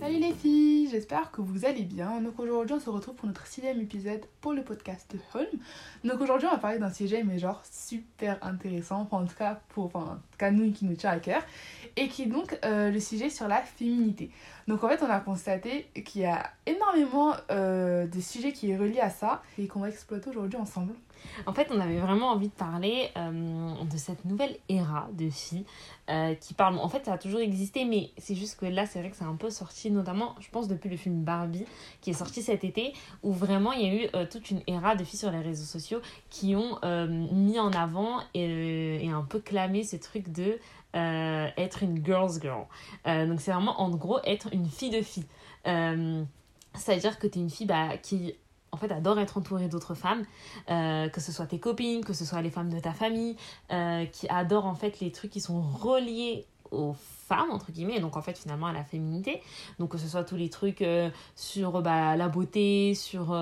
Salut les filles, j'espère que vous allez bien. Donc aujourd'hui on se retrouve pour notre sixième épisode pour le podcast Home. Donc aujourd'hui on va parler d'un sujet mais genre super intéressant, enfin en tout cas pour enfin, en tout cas nous qui nous tient à cœur, et qui est donc euh, le sujet sur la féminité. Donc en fait on a constaté qu'il y a énormément euh, de sujets qui est reliés à ça et qu'on va exploiter aujourd'hui ensemble. En fait, on avait vraiment envie de parler euh, de cette nouvelle ère de filles euh, qui parlent. En fait, ça a toujours existé, mais c'est juste que là, c'est vrai que c'est un peu sorti, notamment, je pense, depuis le film Barbie qui est sorti cet été, où vraiment il y a eu euh, toute une ère de filles sur les réseaux sociaux qui ont mis en avant et, et, un peu clamé ce truc de être une girl's girl. donc, c'est vraiment en gros être une fille de fille. C'est-à-dire que tu es une fille bah, qui en fait, adore être entourée d'autres femmes, euh, que ce soit tes copines, que ce soit les femmes de ta famille, euh, qui adorent en fait les trucs qui sont reliés aux femmes, entre guillemets, donc en fait finalement à la féminité. Donc que ce soit tous les trucs euh, sur bah, la beauté, sur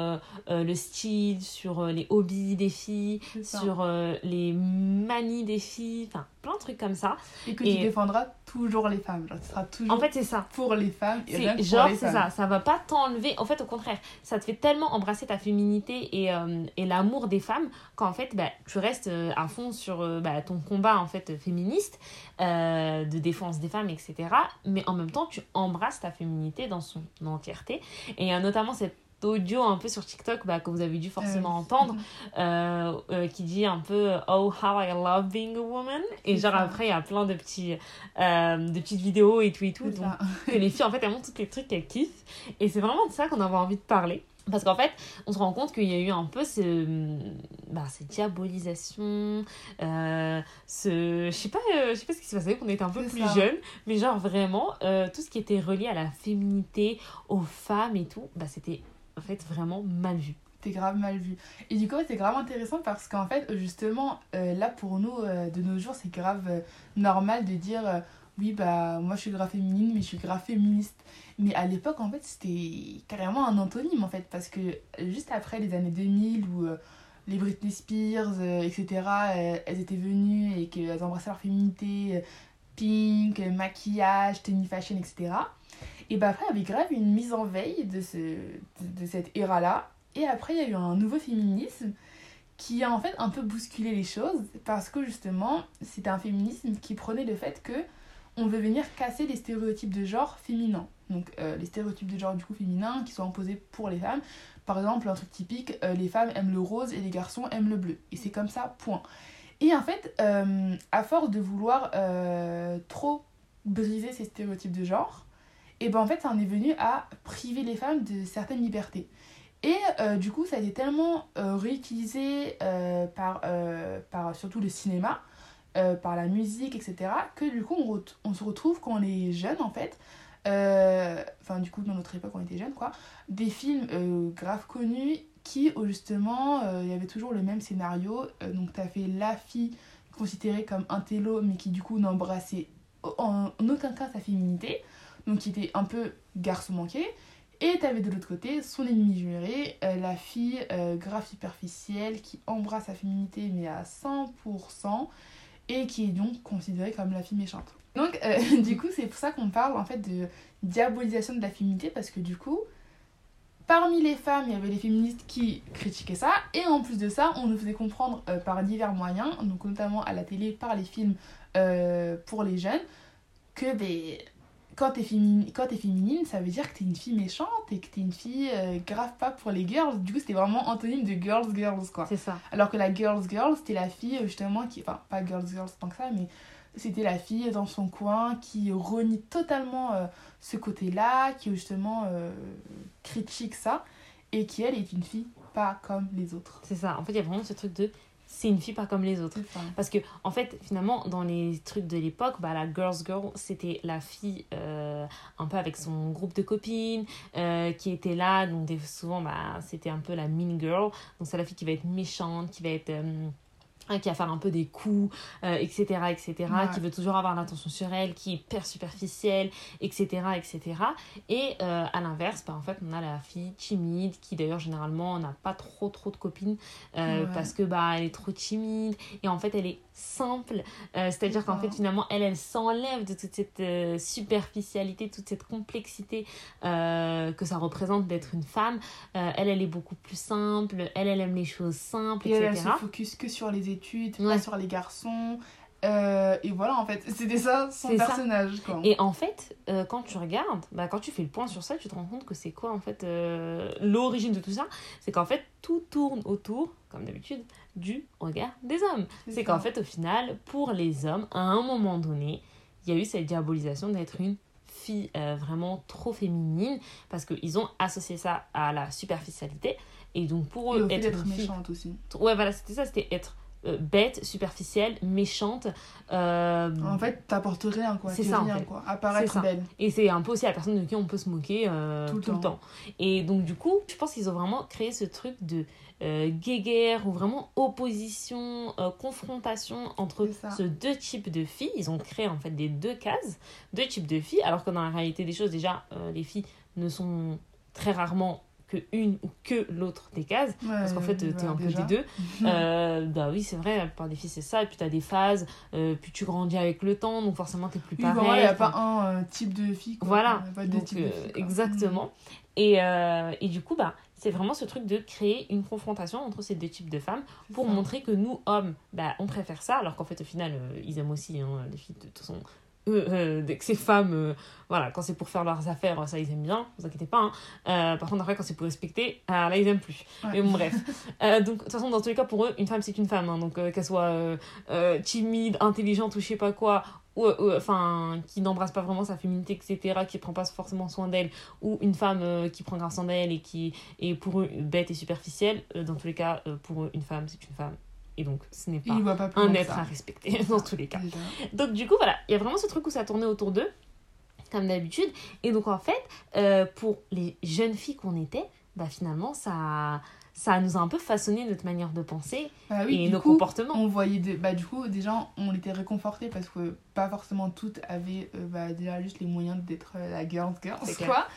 le style, sur les hobbies des filles, sur les manies des filles, enfin plein de trucs comme ça. Et que tu défendras toujours les femmes. Genre, tu seras toujours en fait, c'est ça. pour les femmes. Et genre, c'est ça. Ça va pas t'enlever. En fait, au contraire, ça te fait tellement embrasser ta féminité et, euh, et l'amour des femmes qu'en fait, bah, tu restes euh, à fond sur euh, bah, ton combat en fait féministe, de défense des femmes, etc. Mais en même temps, tu embrasses ta féminité dans son entièreté. Et notamment cette audio un peu sur TikTok bah, que vous avez dû forcément entendre euh, euh, qui dit un peu Oh, how I love being a woman. Et genre après, il y a plein de, petits, euh, de petites vidéos et tout et tout. Donc, que les filles, en fait, elles montrent tous les trucs qu'elles kiffent. Et c'est vraiment de ça qu'on avait envie de parler. Parce qu'en fait, on se rend compte qu'il y a eu un peu ce, bah, cette diabolisation, euh, ce, je sais pas, je sais pas ce qui s'est passé, qu'on était un peu plus jeunes, mais genre vraiment, tout ce qui était relié à la féminité, aux femmes et tout, bah, c'était en fait vraiment mal vu. T'es grave mal vu. Et du coup, c'est grave intéressant parce qu'en fait, justement, euh, là pour nous, euh, de nos jours, c'est grave euh, normal de dire oui, bah moi je suis grave féminine, mais je suis grave féministe. Mais à l'époque, en fait, c'était carrément un antonyme en fait parce que juste après les années 2000 où les Britney Spears, etc., elles étaient venues et qu'elles embrassaient leur féminité, pink, maquillage, tenue fashion, etc. Et bah après, il y avait grave une mise en veille de, ce, de, cette ère-là. Et après, il y a eu un nouveau féminisme qui a en fait un peu bousculé les choses parce que justement, c'était un féminisme qui prenait le fait que on veut venir casser les stéréotypes de genre féminin. Donc euh, les stéréotypes de genre du coup féminin qui sont imposés pour les femmes. Par exemple, un truc typique, euh, les femmes aiment le rose et les garçons aiment le bleu. Et c'est comme ça, point. Et en fait, euh, à force de vouloir trop briser ces stéréotypes de genre, et ben en fait ça en est venu à priver les femmes de certaines libertés. Et euh, du coup ça a été tellement euh, réutilisé euh, par, par surtout le cinéma, par la musique, etc. que du coup on, se retrouve quand on est jeune en fait, enfin du coup dans notre époque on était jeune quoi, des films grave connus qui justement il y avait toujours le même scénario. donc tu as fait la fille considérée comme un télo mais qui du coup n'embrassait en aucun cas sa féminité donc qui était un peu garçon manqué. Et t'avais de l'autre côté son ennemi juré, euh, la fille euh, grave superficielle qui embrasse sa féminité mais à 100% et qui est donc considérée comme la fille méchante. Donc euh, du coup c'est pour ça qu'on parle en fait de diabolisation de la féminité parce que du coup parmi les femmes il y avait les féministes qui critiquaient ça et en plus de ça on nous faisait comprendre par divers moyens, donc notamment à la télé par les films pour les jeunes que ben, quand t'es féminine, es féminine, ça veut dire que t'es une fille méchante et que t'es une fille euh, grave pas pour les girls. Du coup, c'était vraiment antonyme de girls, girls, quoi. C'est ça. Alors que la girls, girls, c'était la fille, justement, qui. Enfin, pas girls, girls tant que ça, mais c'était la fille dans son coin qui renie totalement euh, ce côté-là, qui, justement, euh, critique ça, et qui, elle, est une fille pas comme les autres. C'est ça. En fait, il y a vraiment ce truc de c'est une fille pas comme les autres. Parce que, en fait, finalement, dans les trucs de l'époque, bah, la girl's girl, c'était la fille euh, un peu avec son groupe de copines euh, qui était là. Donc, souvent, bah, c'était un peu la mean girl. Donc, c'est la fille qui va être méchante, qui va être. Euh, hein, qui va faire un peu des coups, euh, etc., etc., Ouais. qui veut toujours avoir l'attention sur elle, qui est hyper superficielle, etc., etc. Et euh, à l'inverse, bah, en fait, on a la fille timide, qui d'ailleurs, généralement, n'a pas trop, trop de copines, euh, Ouais. parce que bah, elle est trop timide, et en fait, elle est simple, Euh, c'est-à-dire C'est qu'en fait, finalement, elle, elle s'enlève de toute cette euh, superficialité, toute cette complexité euh, que ça représente d'être une femme. Euh, elle, elle est beaucoup plus simple, elle, elle aime les choses simples, Et elle, etc. elle se focus que sur les études, Ouais. pas sur les garçons. Euh, et voilà, en fait, c'était ça son C'est ça. personnage. Quoi. Et en fait, euh, quand tu regardes, bah, quand tu fais le point sur ça, tu te rends compte que c'est quoi en fait euh, l'origine de tout ça C'est qu'en fait, tout tourne autour, comme d'habitude, du regard des hommes. C'est qu'en fait, au final, pour les hommes, à un moment donné, il y a eu cette diabolisation d'être une fille vraiment trop féminine parce qu'ils ont associé ça à la superficialité. Et donc pour Et eux, fait être, fille- méchante aussi. Ouais, voilà, c'était ça, c'était être euh, bête, superficielle, méchante. euh, En fait, t'apportes rien, quoi. C'est ça, en fait. quoi. Ça. belle. Et c'est un peu aussi la personne de qui on peut se moquer euh, Tout tout, le le temps. temps. Et donc, du coup, je pense qu'ils ont vraiment créé ce truc de guéguerre ou vraiment opposition, confrontation entre C'est ça. ce deux types de filles. Ils ont créé en fait des deux cases, deux types de filles, alors que dans la réalité des choses, déjà, les filles ne sont très rarement que une ou que l'autre des cases parce qu'en fait Ouais, t'es un voilà, peu déjà. des deux euh, bah oui c'est vrai la plupart des filles c'est ça et puis t'as des phases euh, puis tu grandis avec le temps donc forcément t'es plus Oui, pareil bon, voilà, il n'y a pas un euh, type de fille. Quoi. voilà, Il a pas donc, de euh, exactement. Et, euh, et du coup, bah, c'est vraiment ce truc de créer une confrontation entre ces deux types de femmes pour ça. montrer que nous, hommes, bah, on préfère ça, alors qu'en fait, au final, euh, ils aiment aussi hein, les filles. De toute façon, euh, dès que c'est femmes, euh, voilà, quand c'est pour faire leurs affaires, ça, ils aiment bien, vous inquiétez pas. hein. Euh, par contre, après, quand c'est pour respecter, là, ils aiment plus. Ouais. Mais bon, bref. Euh, donc, de toute façon, dans tous les cas, pour eux, une femme, c'est une femme. hein. donc, euh, qu'elle soit euh, euh, timide, intelligente ou je sais pas quoi, ou, ou, enfin, qui n'embrasse pas vraiment sa féminité, etc., qui prend pas forcément soin d'elle, ou une femme euh, qui prend grave soin d'elle et qui est pour eux bête et superficielle, euh, dans tous les cas, euh, pour eux, une femme, c'est une femme. Et donc, ce n'est pas un être ça. à respecter, dans tous les cas. Donc du coup, voilà, il y a vraiment ce truc où ça tournait autour d'eux, comme d'habitude. Et donc en fait, euh, pour les jeunes filles qu'on était, bah finalement, ça, ça nous a un peu façonné notre manière de penser Bah oui, et nos coup, comportements. on voyait de... bah du coup déjà on était réconfortés parce que pas forcément toutes avaient euh, bah, déjà juste les moyens d'être euh, la girls clair. quoi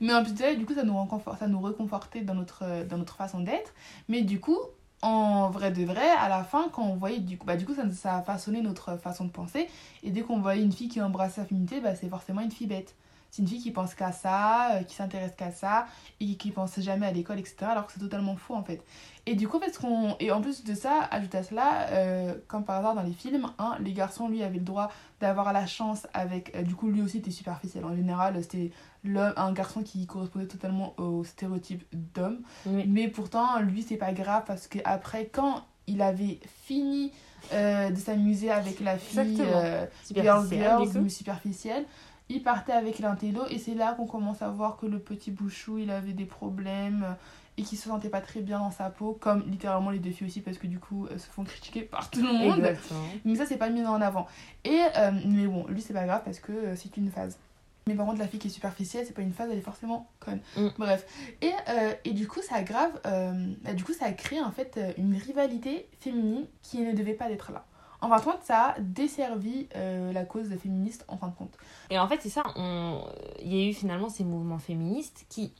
mais en plus du coup ça nous ça nous réconfortait dans notre dans notre façon d'être mais du coup en vrai de vrai à la fin quand on voyait du coup bah ça, ça a façonné notre façon de penser. Et dès qu'on voyait une fille qui embrasse sa féminité bah c'est forcément une fille bête c'est une fille qui pense qu'à ça, euh, qui s'intéresse qu'à ça, et qui pense jamais à l'école, etc. Alors que c'est totalement faux en fait. Et du coup, en fait, qu'on... Et en plus de ça, ajoute à cela, euh, comme par hasard dans les films, hein, les garçons, lui, avaient le droit d'avoir la chance avec... euh, du coup, lui aussi était superficiel. En général, c'était l'homme, un garçon qui correspondait totalement au stéréotype d'homme. Oui. Mais pourtant, lui, c'est pas grave parce que après quand il avait fini euh, de s'amuser avec la fille euh, girls, mais superficielle, il partait avec l'intello et c'est là qu'on commence à voir que le petit bouchou, il avait des problèmes euh, et qu'il se sentait pas très bien dans sa peau, comme littéralement les deux filles aussi parce que du coup, elles se font critiquer par tout le monde. Exactement. Mais ça, c'est pas mis en avant. Et, euh, mais bon, lui, c'est pas grave parce que euh, c'est une phase. Mais par contre, la fille qui est superficielle, c'est pas une phase, elle est forcément conne. Mm. Bref. Et, euh, et du coup, ça aggrave, euh, bah, du coup, ça a créé en fait euh, une rivalité féminine qui ne devait pas être là. En fin de compte, ça a desservi euh, la cause féministe en fin de compte. Et en fait, c'est ça, il y a eu finalement ces mouvements féministes qui,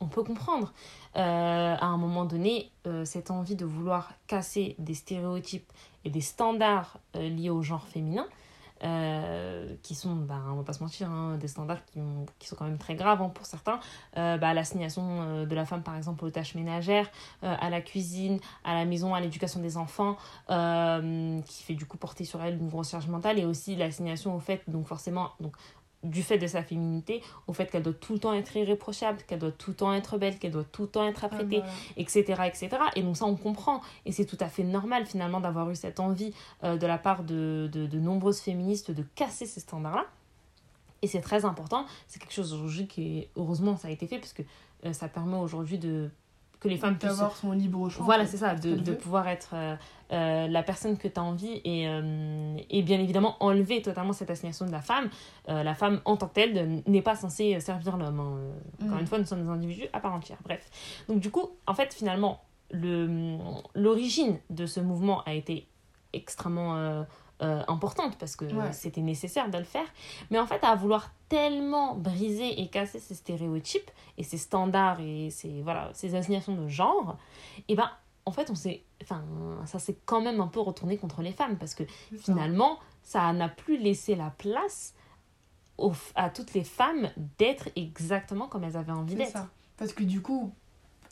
on peut comprendre, euh, à un moment donné, euh, cette envie de vouloir casser des stéréotypes et des standards liés au genre féminin, euh, qui sont, bah, on va pas se mentir, hein, des standards qui, ont- qui sont quand même très graves hein, pour certains. Euh, bah, L'assignation euh, de la femme, par exemple, aux tâches ménagères, à la cuisine, à la maison, à l'éducation des enfants, qui fait du coup porter sur elle une grosse charge mentale, et aussi l'assignation au fait, donc forcément, donc, du fait de sa féminité, au fait qu'elle doit tout le temps être irréprochable, qu'elle doit tout le temps être belle, qu'elle doit tout le temps être apprêtée, Ah, voilà. etc., etc. Et donc ça, on comprend. Et c'est tout à fait normal, finalement, d'avoir eu cette envie euh, de la part de, de, de nombreuses féministes de casser ces standards-là. Et c'est très important. C'est quelque chose aujourd'hui qui, heureusement, ça a été fait, parce que euh, ça permet aujourd'hui de que les femmes puissent D'avoir son libre choix. voilà, c'est ça, de, de pouvoir être euh, euh, la personne que tu as envie et, euh, et bien évidemment enlever totalement cette assignation de la femme. Euh, la femme en tant que telle n'est pas censée servir l'homme. hein. Encore Mm. une fois, nous sommes des individus à part entière. Bref. Donc du coup, en fait, finalement, le- l'origine de ce mouvement a été extrêmement euh, importante parce que Ouais. c'était nécessaire de le faire. Mais en fait, à vouloir tellement briser et casser ces stéréotypes et ces standards et ces, voilà, ces assignations de genre, et ben en fait, on s'est, enfin, ça s'est quand même un peu retourné contre les femmes parce que finalement, ça n'a plus laissé la place aux, à toutes les femmes d'être exactement comme elles avaient envie d'être. Parce que du coup,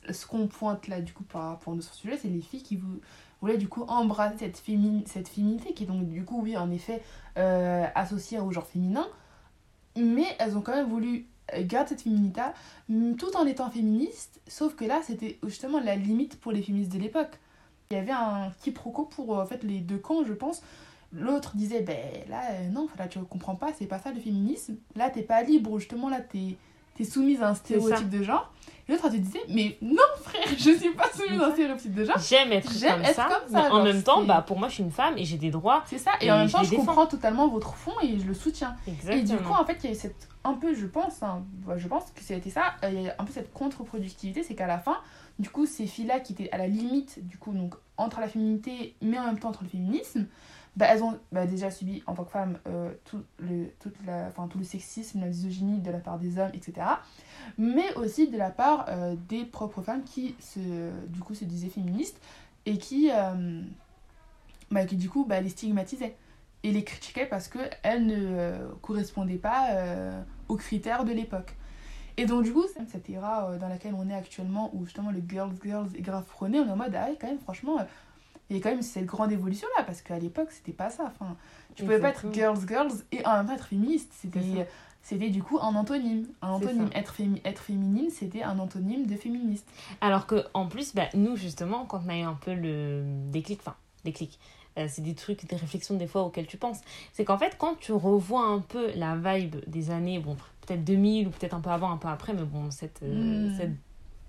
ce qu'on pointe là, du coup, par rapport à notre sujet, c'est les filles qui vou- voulaient du coup embrasser cette, fémini- cette féminité qui est donc, du coup, oui, en effet, euh, associée au genre féminin. Mais elles ont quand même voulu euh, garder cette féminité mm, tout en étant féministes. Sauf que là, c'était justement la limite pour les féministes de l'époque. Il y avait un quiproquo pour euh, en fait, les deux camps, je pense. L'autre disait, ben là, euh, non, là, tu comprends pas, c'est pas ça le féminisme. Là, t'es pas libre, justement, là, t'es t'es soumise à un stéréotype de genre. L'autre, elle te disait, mais non, frère, je suis pas soumise à un stéréotype de genre. J'aime être, J'aime comme, être ça, comme ça, mais en même temps, bah, pour moi, je suis une femme et j'ai des droits. C'est ça, et, Et en même temps, je comprends totalement votre fond et je le soutiens. Exactement. Et du coup, en fait, il y a eu cette. Un peu, je pense, hein, bah, je pense que c'était ça, euh, il y a un peu cette contre-productivité, c'est qu'à la fin, du coup, ces filles-là qui étaient à la limite, du coup, donc entre la féminité, mais en même temps entre le féminisme, bah, elles ont bah, déjà subi en tant que femmes euh, tout, le, toute la, enfin, tout le sexisme, la misogynie de la part des hommes, etc. Mais aussi de la part euh, des propres femmes qui se, du coup, se disaient féministes et qui, euh, bah, qui du coup, bah, les stigmatisaient et les critiquaient parce qu'elles ne correspondaient pas aux critères de l'époque. Et donc, du coup, cette euh, dans laquelle on est actuellement, où justement le girls, girls est grave prôné, on est en mode, ah quand même, franchement, il y a quand même cette grande évolution là, parce qu'à l'époque, c'était pas ça. Enfin, tu pouvais pas être girls, girls et en même temps être féministe. C'était, c'était du coup un antonyme. Un antonyme. Être, fémi- être féminine, c'était un antonyme de féministe. Alors que en plus, bah, nous justement, quand on a eu un peu le déclic, enfin déclic, euh, c'est des trucs, des réflexions des fois auxquelles tu penses. C'est qu'en fait, quand tu revois un peu la vibe des années, bon, peut-être 2000 ou peut-être un peu avant, un peu après, mais bon, cette, euh, Mm. cette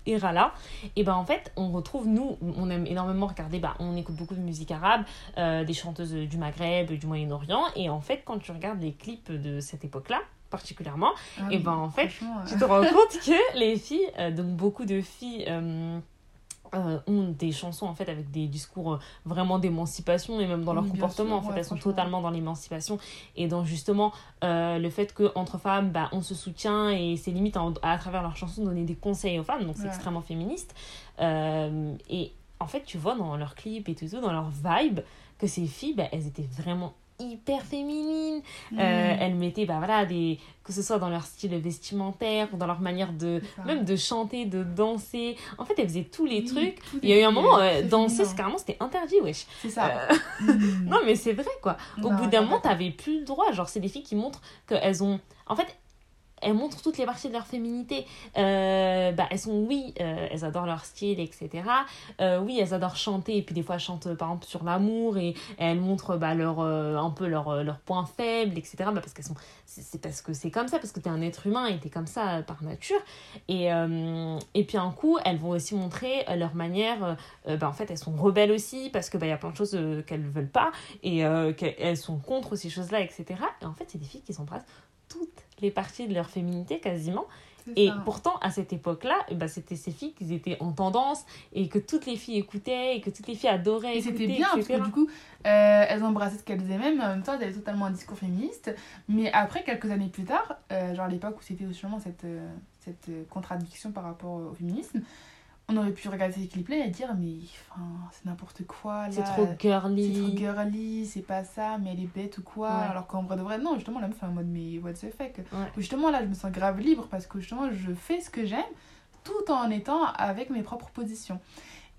era-là, et ben en fait, on retrouve, nous, on aime énormément regarder, bah, on écoute beaucoup de musique arabe, euh, des chanteuses du Maghreb, du Moyen-Orient, et en fait, quand tu regardes les clips de cette époque-là, particulièrement, Ah Et ben, en fait, tu te rends compte que les filles, euh, donc beaucoup de filles euh, euh, ont des chansons en fait avec des discours euh, vraiment d'émancipation et même dans leur Oui, comportement sûr, en fait. Ouais, elles sont totalement dans l'émancipation. Et dans justement euh, le fait que entre femmes bah, on se soutient et c'est limite à, à travers leurs chansons donner des conseils aux femmes donc c'est Ouais. extrêmement féministe. Et en fait tu vois dans leurs clips et tout, tout dans leur vibe que ces filles bah, elles étaient vraiment hyper féminines mm, euh, elles mettaient bah voilà des que ce soit dans leur style vestimentaire ou dans leur manière de même de chanter de danser. En fait elles faisaient tous les Oui, trucs. il y a eu un moment euh, danser carrément c'était interdit wesh. C'est ça. Euh, Mm. non mais c'est vrai quoi. Au Non, bout d'un moment t'avais plus le droit. Genre c'est des filles qui montrent qu'elles ont en fait elles montrent toutes les parties de leur féminité. Euh, bah, elles sont, oui, euh, elles adorent leur style, etc. Euh, oui, elles adorent chanter, et puis des fois elles chantent par exemple sur l'amour, et, elles montrent bah, leur, un peu leurs leur points faibles, etc. Bah, parce qu'elles sont, c'est parce que c'est comme ça, parce que t'es un être humain et t'es comme ça par nature. Et, et puis un coup, elles vont aussi montrer leur manière, bah, en fait, elles sont rebelles aussi, parce que bah, y a plein de choses qu'elles veulent pas, et qu'elles sont contre ces choses-là, etc. Et en fait, c'est des filles qui s'embrassent toutes les parties de leur féminité quasiment. Et pourtant, à cette époque-là, eh ben, c'était ces filles qui étaient en tendance et que toutes les filles écoutaient et que toutes les filles adoraient Et c'était bien, parce que du coup, euh, elles embrassaient ce qu'elles aimaient, mais en même temps, elles avaient totalement un discours féministe. Mais après, quelques années plus tard, euh, genre à l'époque où c'était justement cette, euh, cette contradiction par rapport au féminisme, on aurait pu regarder ces clips-là et dire, mais enfin, c'est n'importe quoi, là. C'est trop C'est girly. trop girly, c'est pas ça, mais elle est bête ou quoi. Ouais. Alors qu'en vrai de vrai, non, justement, la meuf est en mode, mais what the fuck. Ouais. Justement, là, je me sens grave libre parce que justement, je fais ce que j'aime tout en étant avec mes propres positions.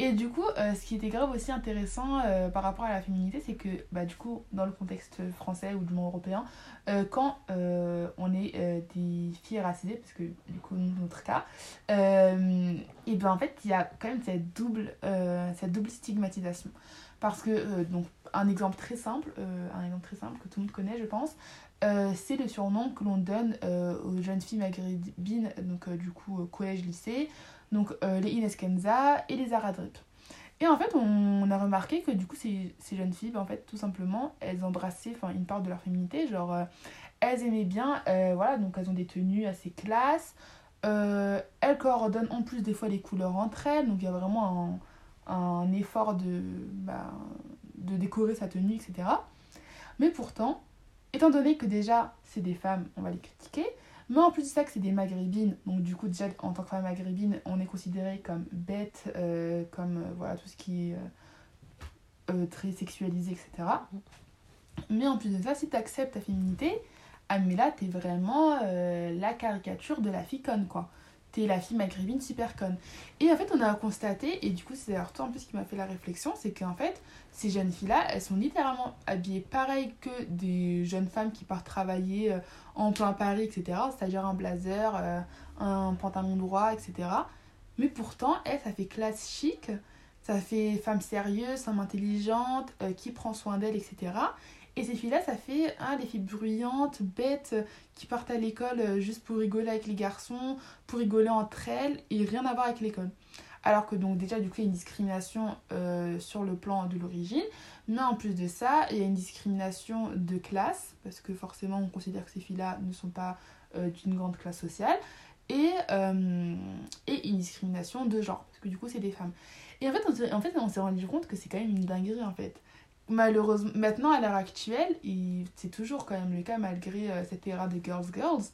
Et du coup, euh, ce qui était grave aussi intéressant euh, par rapport à la féminité, c'est que bah, du coup, dans le contexte français ou du monde européen, euh, quand on est des filles racisées, parce que du coup, notre cas, et ben en fait, il y a quand même cette double, cette double stigmatisation. Parce que, donc, un exemple très simple, un exemple très simple que tout le monde connaît, je pense, euh, c'est le surnom que l'on donne euh, aux jeunes filles maghrébines, donc euh, du coup collège-lycée, donc les Ines Kenza et les Zara Drip. Et en fait, on, a remarqué que du coup, ces, jeunes filles, ben, en fait, tout simplement, elles embrassaient une part de leur féminité, genre, elles aimaient bien, voilà, donc elles ont des tenues assez classes, elles coordonnent en plus des fois les couleurs entre elles, donc il y a vraiment un, effort de, bah, de décorer sa tenue, etc. Mais pourtant, étant donné que déjà, c'est des femmes, on va les critiquer, mais en plus de ça, que c'est des maghrébines, donc du coup, déjà, en tant que femme maghrébine, on est considéré comme bête, euh, comme euh, voilà, tout ce qui est euh, très sexualisé, etc. Mais en plus de ça, si tu ta féminité, ah mais t'es vraiment la caricature de la fille conne, quoi. T'es la fille maghrébine super conne. Et en fait, on a constaté, et du coup, c'est d'ailleurs toi en plus qui m'a fait la réflexion, c'est qu'en fait, ces jeunes filles-là, elles sont littéralement habillées pareil que des jeunes femmes qui partent travailler euh, en plein Paris, etc. C'est-à-dire un blazer, euh, un pantalon droit, etc. Mais pourtant, elles, ça fait classe chic, ça fait femme sérieuse, femme intelligente, euh, qui prend soin d'elle, etc. Et ces filles-là, ça fait hein, des filles bruyantes, bêtes, euh, qui partent à l'école euh, juste pour rigoler avec les garçons, pour rigoler entre elles, et rien à voir avec l'école. Alors que donc déjà, du coup, il y a une discrimination euh, sur le plan de l'origine. Mais en plus de ça, il y a une discrimination de classe, parce que forcément, on considère que ces filles-là ne sont pas d'une grande classe sociale. Et, et une discrimination de genre, parce que du coup, c'est des femmes. Et en fait, on s'est rendu compte que c'est quand même une dinguerie, en fait. Malheureusement, maintenant, à l'heure actuelle, et c'est toujours quand même le cas malgré euh, cette ère des girls girls,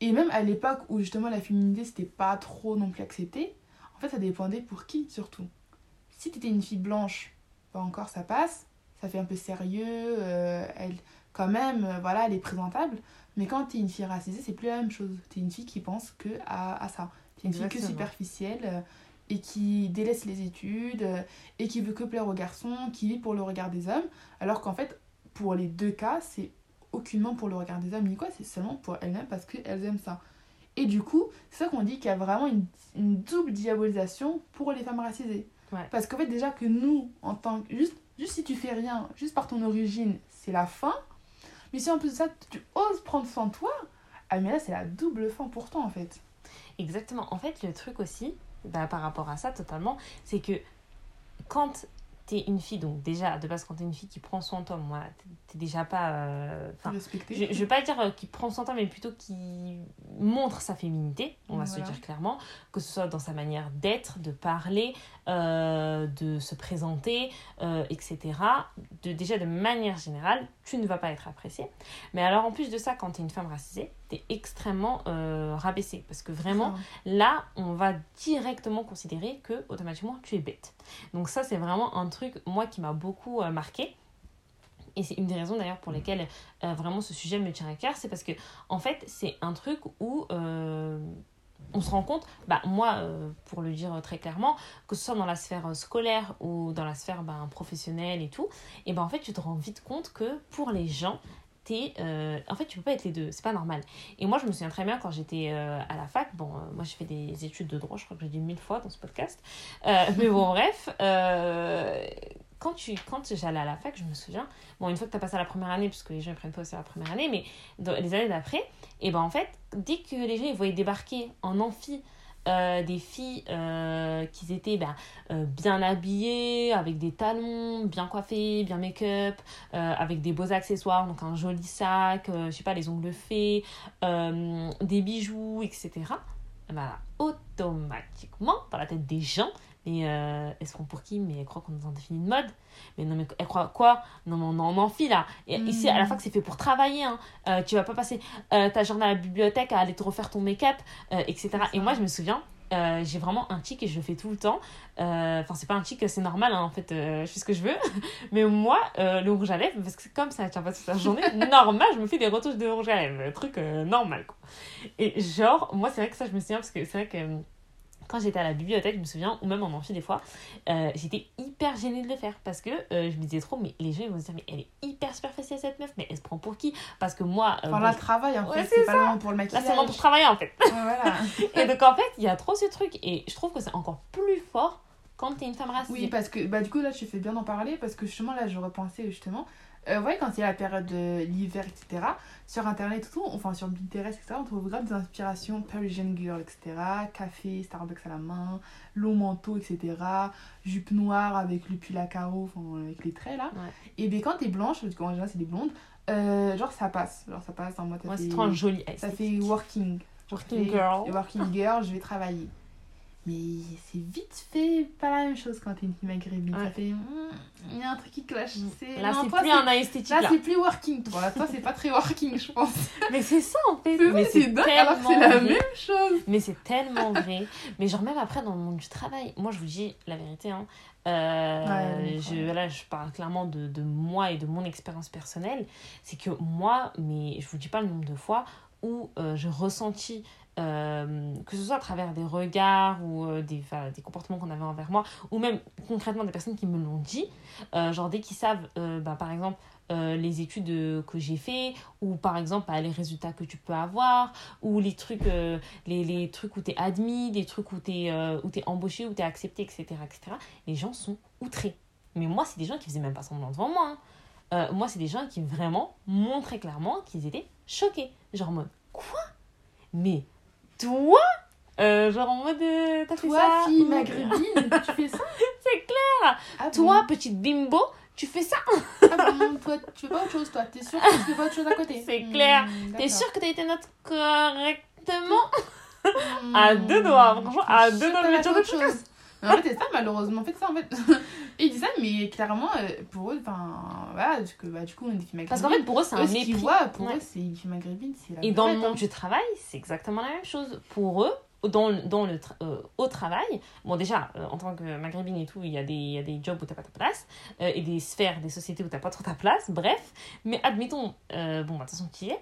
et même à l'époque où justement la féminité, c'était pas trop non plus accepté, en fait, ça dépendait pour qui, surtout. Si t'étais une fille blanche, bah encore ça passe, ça fait un peu sérieux, euh, elle, quand même, euh, voilà, elle est présentable. Mais quand t'es une fille racisée, c'est plus la même chose. T'es une fille qui pense que à, à ça. T'es une fille que Exactement. superficielle et qui délaisse les études euh, et qui veut que plaire aux garçons, qui vit pour le regard des hommes. Alors qu'en fait, pour les deux cas, c'est aucunement pour le regard des hommes ni quoi, c'est seulement pour elles-mêmes parce qu'elles aiment ça. Et du coup, c'est ça qu'on dit qu'il y a vraiment une, une double diabolisation pour les femmes racisées. Ouais. Parce qu'en fait, déjà que nous, en tant que. Juste, juste si tu fais rien, juste par ton origine, c'est la fin. Mais si en plus de ça, tu oses prendre soin de toi, ah mais là, c'est la double fin pour toi en fait. Exactement. En fait, le truc aussi, bah, par rapport à ça, totalement, c'est que quand t'es une fille, donc déjà, de base, quand t'es une fille qui prend de toi, moi, t'es- déjà pas. euh, enfin, Respecter. je, je vais pas dire euh, qui prend son temps, mais plutôt qui montre sa féminité, on va se Voilà. dire clairement, que ce soit dans sa manière d'être, de parler, euh, de se présenter, etc. De, déjà, de manière générale, tu ne vas pas être appréciée. Mais alors, en plus de ça, quand tu es une femme racisée, tu es extrêmement euh, rabaissée. Parce que vraiment, là, on va directement considérer que automatiquement tu es bête. Donc ça, c'est vraiment un truc, moi, qui m'a beaucoup euh, marqué. Et c'est une des raisons d'ailleurs pour lesquelles euh, vraiment ce sujet me tient à cœur, c'est parce que en fait, c'est un truc où on se rend compte, bah, moi, euh, pour le dire très clairement, que ce soit dans la sphère euh, scolaire ou dans la sphère bah, professionnelle et tout, et ben en fait, tu te rends vite compte que pour les gens, t'es, euh, en fait, tu peux pas être les deux, c'est pas normal. Et moi, je me souviens très bien quand j'étais euh, à la fac, bon, euh, moi, j'ai fait des études de droit, je crois que j'ai dit mille fois dans ce podcast, Euh, mais bon, bref, euh, quand, quand j'allais à la fac, je me souviens, bon, une fois que tu as passé la première année, parce que les gens ils prennent pas aussi la première année, mais les années d'après, et ben en fait, dès que les gens ils voyaient débarquer en amphi euh, des filles euh, qui étaient ben, euh, bien habillées, avec des talons, bien coiffées, bien make-up, avec des beaux accessoires, donc un joli sac, je sais pas, les ongles faits, des bijoux, etc. Ben, automatiquement, dans la tête des gens, mais euh, elles se prend pour qui? Mais elles croient qu'on est des films de mode. Mais non, mais elles croient quoi? Non, non, non, on en file là. Et Mm. ici, à la fac, c'est fait pour travailler. Hein. Euh, tu vas pas passer euh, ta journée à la bibliothèque à aller te refaire ton make-up, euh, etc. C'est Et moi, je me souviens, euh, j'ai vraiment un tic et je le fais tout le temps. Euh, Enfin, c'est pas un tic, c'est normal, hein, en fait, euh, je fais ce que je veux. Mais moi, euh, le rouge à lèvres, parce que comme ça tient pas toute la journée, normal, je me fais des retouches de rouge à lèvres. Truc euh, normal, quoi. Et genre, moi, c'est vrai que ça, je me souviens, parce que c'est vrai que euh, quand j'étais à la bibliothèque, je me souviens, ou même en amphi des fois, euh, j'étais hyper gênée de le faire parce que euh, je me disais trop, mais les gens ils vont se dire, mais elle est hyper superficielle cette meuf, mais elle se prend pour qui? Parce que moi, euh, Enfin, là, travail, en Ouais, fait, c'est pas le moment pour le là maquillage. c'est vraiment pour travailler en fait. Ouais, voilà. Et donc en fait, il y a trop ce truc et je trouve que c'est encore plus fort quand t'es une femme racisée. Oui, parce que bah, du coup, là, tu fais bien d'en parler parce que justement, là, je repensais justement. Euh, ouais, quand il y a la période de l'hiver, etc., sur internet, et tout, enfin sur Pinterest, etc., on trouve grave des inspirations Parisian Girl, etc., café, Starbucks à la main, long manteau, etc., jupe noire avec le pull à carreaux, enfin avec les traits là. Ouais. Et bien quand t'es blanche, parce qu'en général c'est des blondes, euh, genre ça passe, genre ça passe en mode. Moi, c'est trop joli ça fait working. Working fait girl. Working girl, je vais travailler. Mais c'est vite fait pas la même chose quand t'es une fille maghrébine. Ouais. Ça fait. hmm, Il y a un truc qui clash. C'est- Là, c'est plus un esthétique. Là, Là, c'est plus working, toi. Là, toi, c'est pas très working, je pense. Mais c'est ça en fait. Mais oui, c'est dingue, alors que c'est la même chose. Mais c'est tellement vrai. Mais genre même après dans le monde du travail, moi je vous dis la vérité. Hein, euh, Ouais, je, voilà, je parle clairement de, de moi et de mon expérience personnelle. C'est que moi, mais je vous dis pas le nombre de fois où euh, je ressentis, euh, que ce soit à travers des regards ou euh, des, des comportements qu'on avait envers moi, ou même concrètement des personnes qui me l'ont dit, euh, genre dès qu'ils savent, bah, par exemple, les études que j'ai fait ou par exemple bah, les résultats que tu peux avoir ou les trucs les, les trucs où tu es admis des trucs où tu es, où t'es embauché où tu es accepté etc etc les gens sont outrés. Mais moi c'est des gens qui faisaient même pas semblant devant moi hein. Moi c'est des gens qui vraiment montraient clairement qu'ils étaient choqués. Genre en mode quoi? Mais toi Euh, genre en mode euh, t'as fait Toi, ça fille Mmh. maghrébine, tu fais ça c'est clair Ah toi petite bimbo tu fais ça Ah bon, toi, tu fais pas autre chose, toi. T'es sûre que tu fais pas autre chose à côté C'est Hmm, clair. T'es d'accord. sûr que t'as été note correctement Hmm, À deux doigts, franchement, à deux doigts de autre chose. En fait, c'est ça, malheureusement. En fait, ça, en fait. Ils disent ça, mais clairement, euh, pour eux, enfin, voilà, parce que, bah, du coup, on est des filles maghrébines. Parce qu'en fait, pour eux, c'est un mépris. voient, pour Ouais. eux, c'est une fille maghrébine, c'est la Et dans le monde hein. du travail, c'est exactement la même chose. Pour eux, dans, dans le tra- euh, au travail, bon, déjà, euh, en tant que maghrébine et tout, il y, a des- il y a des jobs où t'as pas ta place, euh, et des sphères, des sociétés où t'as pas trop ta place, bref. Mais admettons, bon, bah, de toute façon, qui est.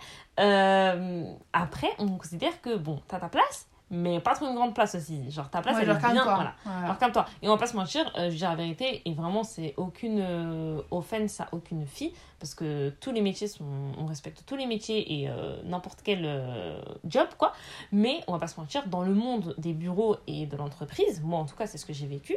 après, on considère que, bon, t'as ta place, mais pas trop une grande place aussi. Genre, ta place, Ouais, elle genre, est bien. calme-toi. Voilà. Alors calme-toi. Et on va pas se mentir, euh, je dire la vérité, et vraiment c'est aucune euh, offense à aucune fille, parce que tous les métiers sont, on respecte tous les métiers et euh, n'importe quel euh, job quoi. Mais on va pas se mentir, dans le monde des bureaux et de l'entreprise, moi en tout cas c'est ce que j'ai vécu,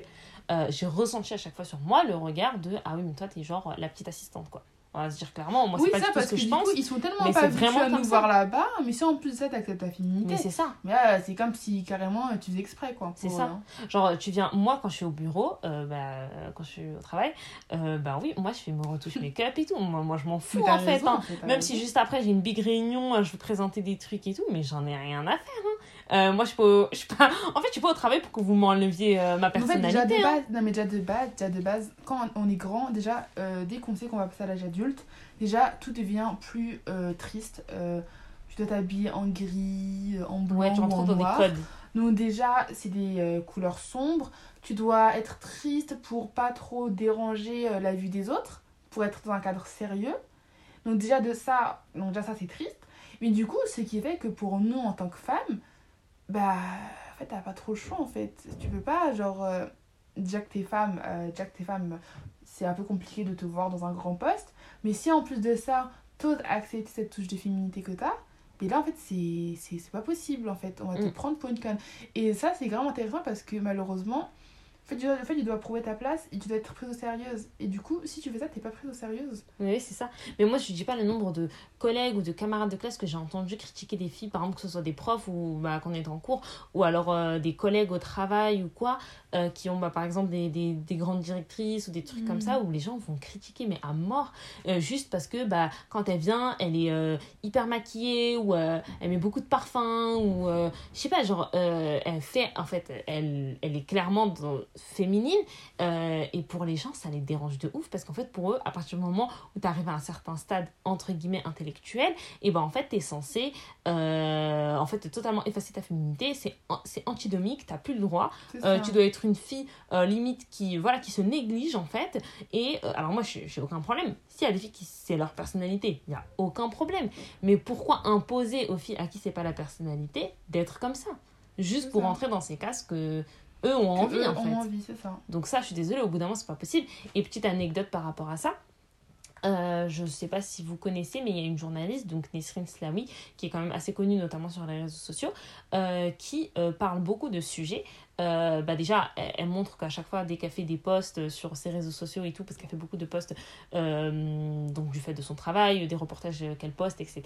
euh, j'ai ressenti à chaque fois sur moi le regard de ah oui mais toi t'es genre la petite assistante quoi. On va se dire clairement, moi oui, c'est pas ça, parce ce que, que, je du pense, coup, ils sont tellement mais pas vraiment à nous ça. voir là-bas, mais si en plus de ça, t'acceptes ta féminité. mais c'est ça. Mais là, c'est comme si carrément tu faisais exprès, quoi. C'est ça. hein. Genre, tu viens, moi, quand je suis au bureau, euh, bah, euh, quand je suis au travail, euh, bah oui, moi, je fais me retouche make-up et tout. Moi, moi je m'en fous, en fait. raison, hein. fait, Même raison. si juste après, j'ai une big réunion, euh, je veux présenter des trucs et tout, mais j'en ai rien à faire. hein. Euh, moi, je suis pas, je suis pas... En fait, je suis pas au travail pour que vous m'enleviez euh, ma En fait, personnalité. déjà de hein. non mais déjà de base, déjà de base, quand on est grand, déjà, euh, dès qu'on sait qu'on va passer à l'âge adulte, déjà tout devient plus triste. Tu dois t'habiller en gris, en blanc Ouais, tu ou en dans noir. des codes. Donc déjà, c'est des couleurs sombres. Tu dois être triste pour pas trop déranger la vue des autres, pour être dans un cadre sérieux. Donc déjà de ça, donc déjà ça c'est triste. Mais du coup, ce qui fait que pour nous en tant que femmes, bah en fait t'as pas trop le choix en fait. Tu peux pas genre euh, déjà que t'es femme, euh, que t'es femme, c'est un peu compliqué de te voir dans un grand poste. Mais si en plus de ça, t'oses accepter cette touche de féminité que t'as, mais là en fait c'est pas possible en fait. On va te Mm. prendre pour une conne. Et ça c'est vraiment intéressant parce que malheureusement, en fait, tu dois, en fait, tu dois prouver ta place et tu dois être prise au sérieux. Et du coup, si tu fais ça, t'es pas prise au sérieux. Oui, c'est ça. Mais moi, je dis pas le nombre de collègues ou de camarades de classe que j'ai entendu critiquer des filles, par exemple, que ce soit des profs ou bah, qu'on est en cours, ou alors euh, des collègues au travail ou quoi, euh, qui ont bah, par exemple des, des, des grandes directrices ou des trucs comme ça, où les gens vont critiquer, mais à mort, euh, juste parce que bah, quand elle vient, elle est hyper maquillée, ou elle met beaucoup de parfum, ou je sais pas, genre, elle fait, en fait, elle, elle est clairement dans- féminine, euh, et pour les gens, ça les dérange de ouf, parce qu'en fait, pour eux, à partir du moment où tu arrives à un certain stade, entre guillemets, intellectuel, et ben en fait, tu es censé, euh, en fait, totalement effacer ta féminité, c'est c'est antidomique, t'as plus le droit, euh, tu dois être une fille limite qui voilà qui se néglige en fait. Et alors moi je- j'ai aucun problème. S'il y a des filles qui c'est leur personnalité il y a aucun problème. Mais pourquoi imposer aux filles à qui c'est pas la personnalité d'être comme ça? Juste C'est pour ça. rentrer dans ces cases que eux ont envie eux en fait ont envie, c'est ça. donc ça, je suis désolée, au bout d'un moment, c'est pas possible. Et petite anecdote par rapport à ça. Euh, je sais pas si vous connaissez, mais il y a une journaliste, donc Nesrine Slawi, qui est quand même assez connue, notamment sur les réseaux sociaux, euh, qui euh, parle beaucoup de sujets. Bah déjà, elle, elle montre qu'à chaque fois, dès qu'elle fait des posts sur ses réseaux sociaux et tout, parce qu'elle fait beaucoup de posts donc du fait de son travail, des reportages qu'elle poste, etc.,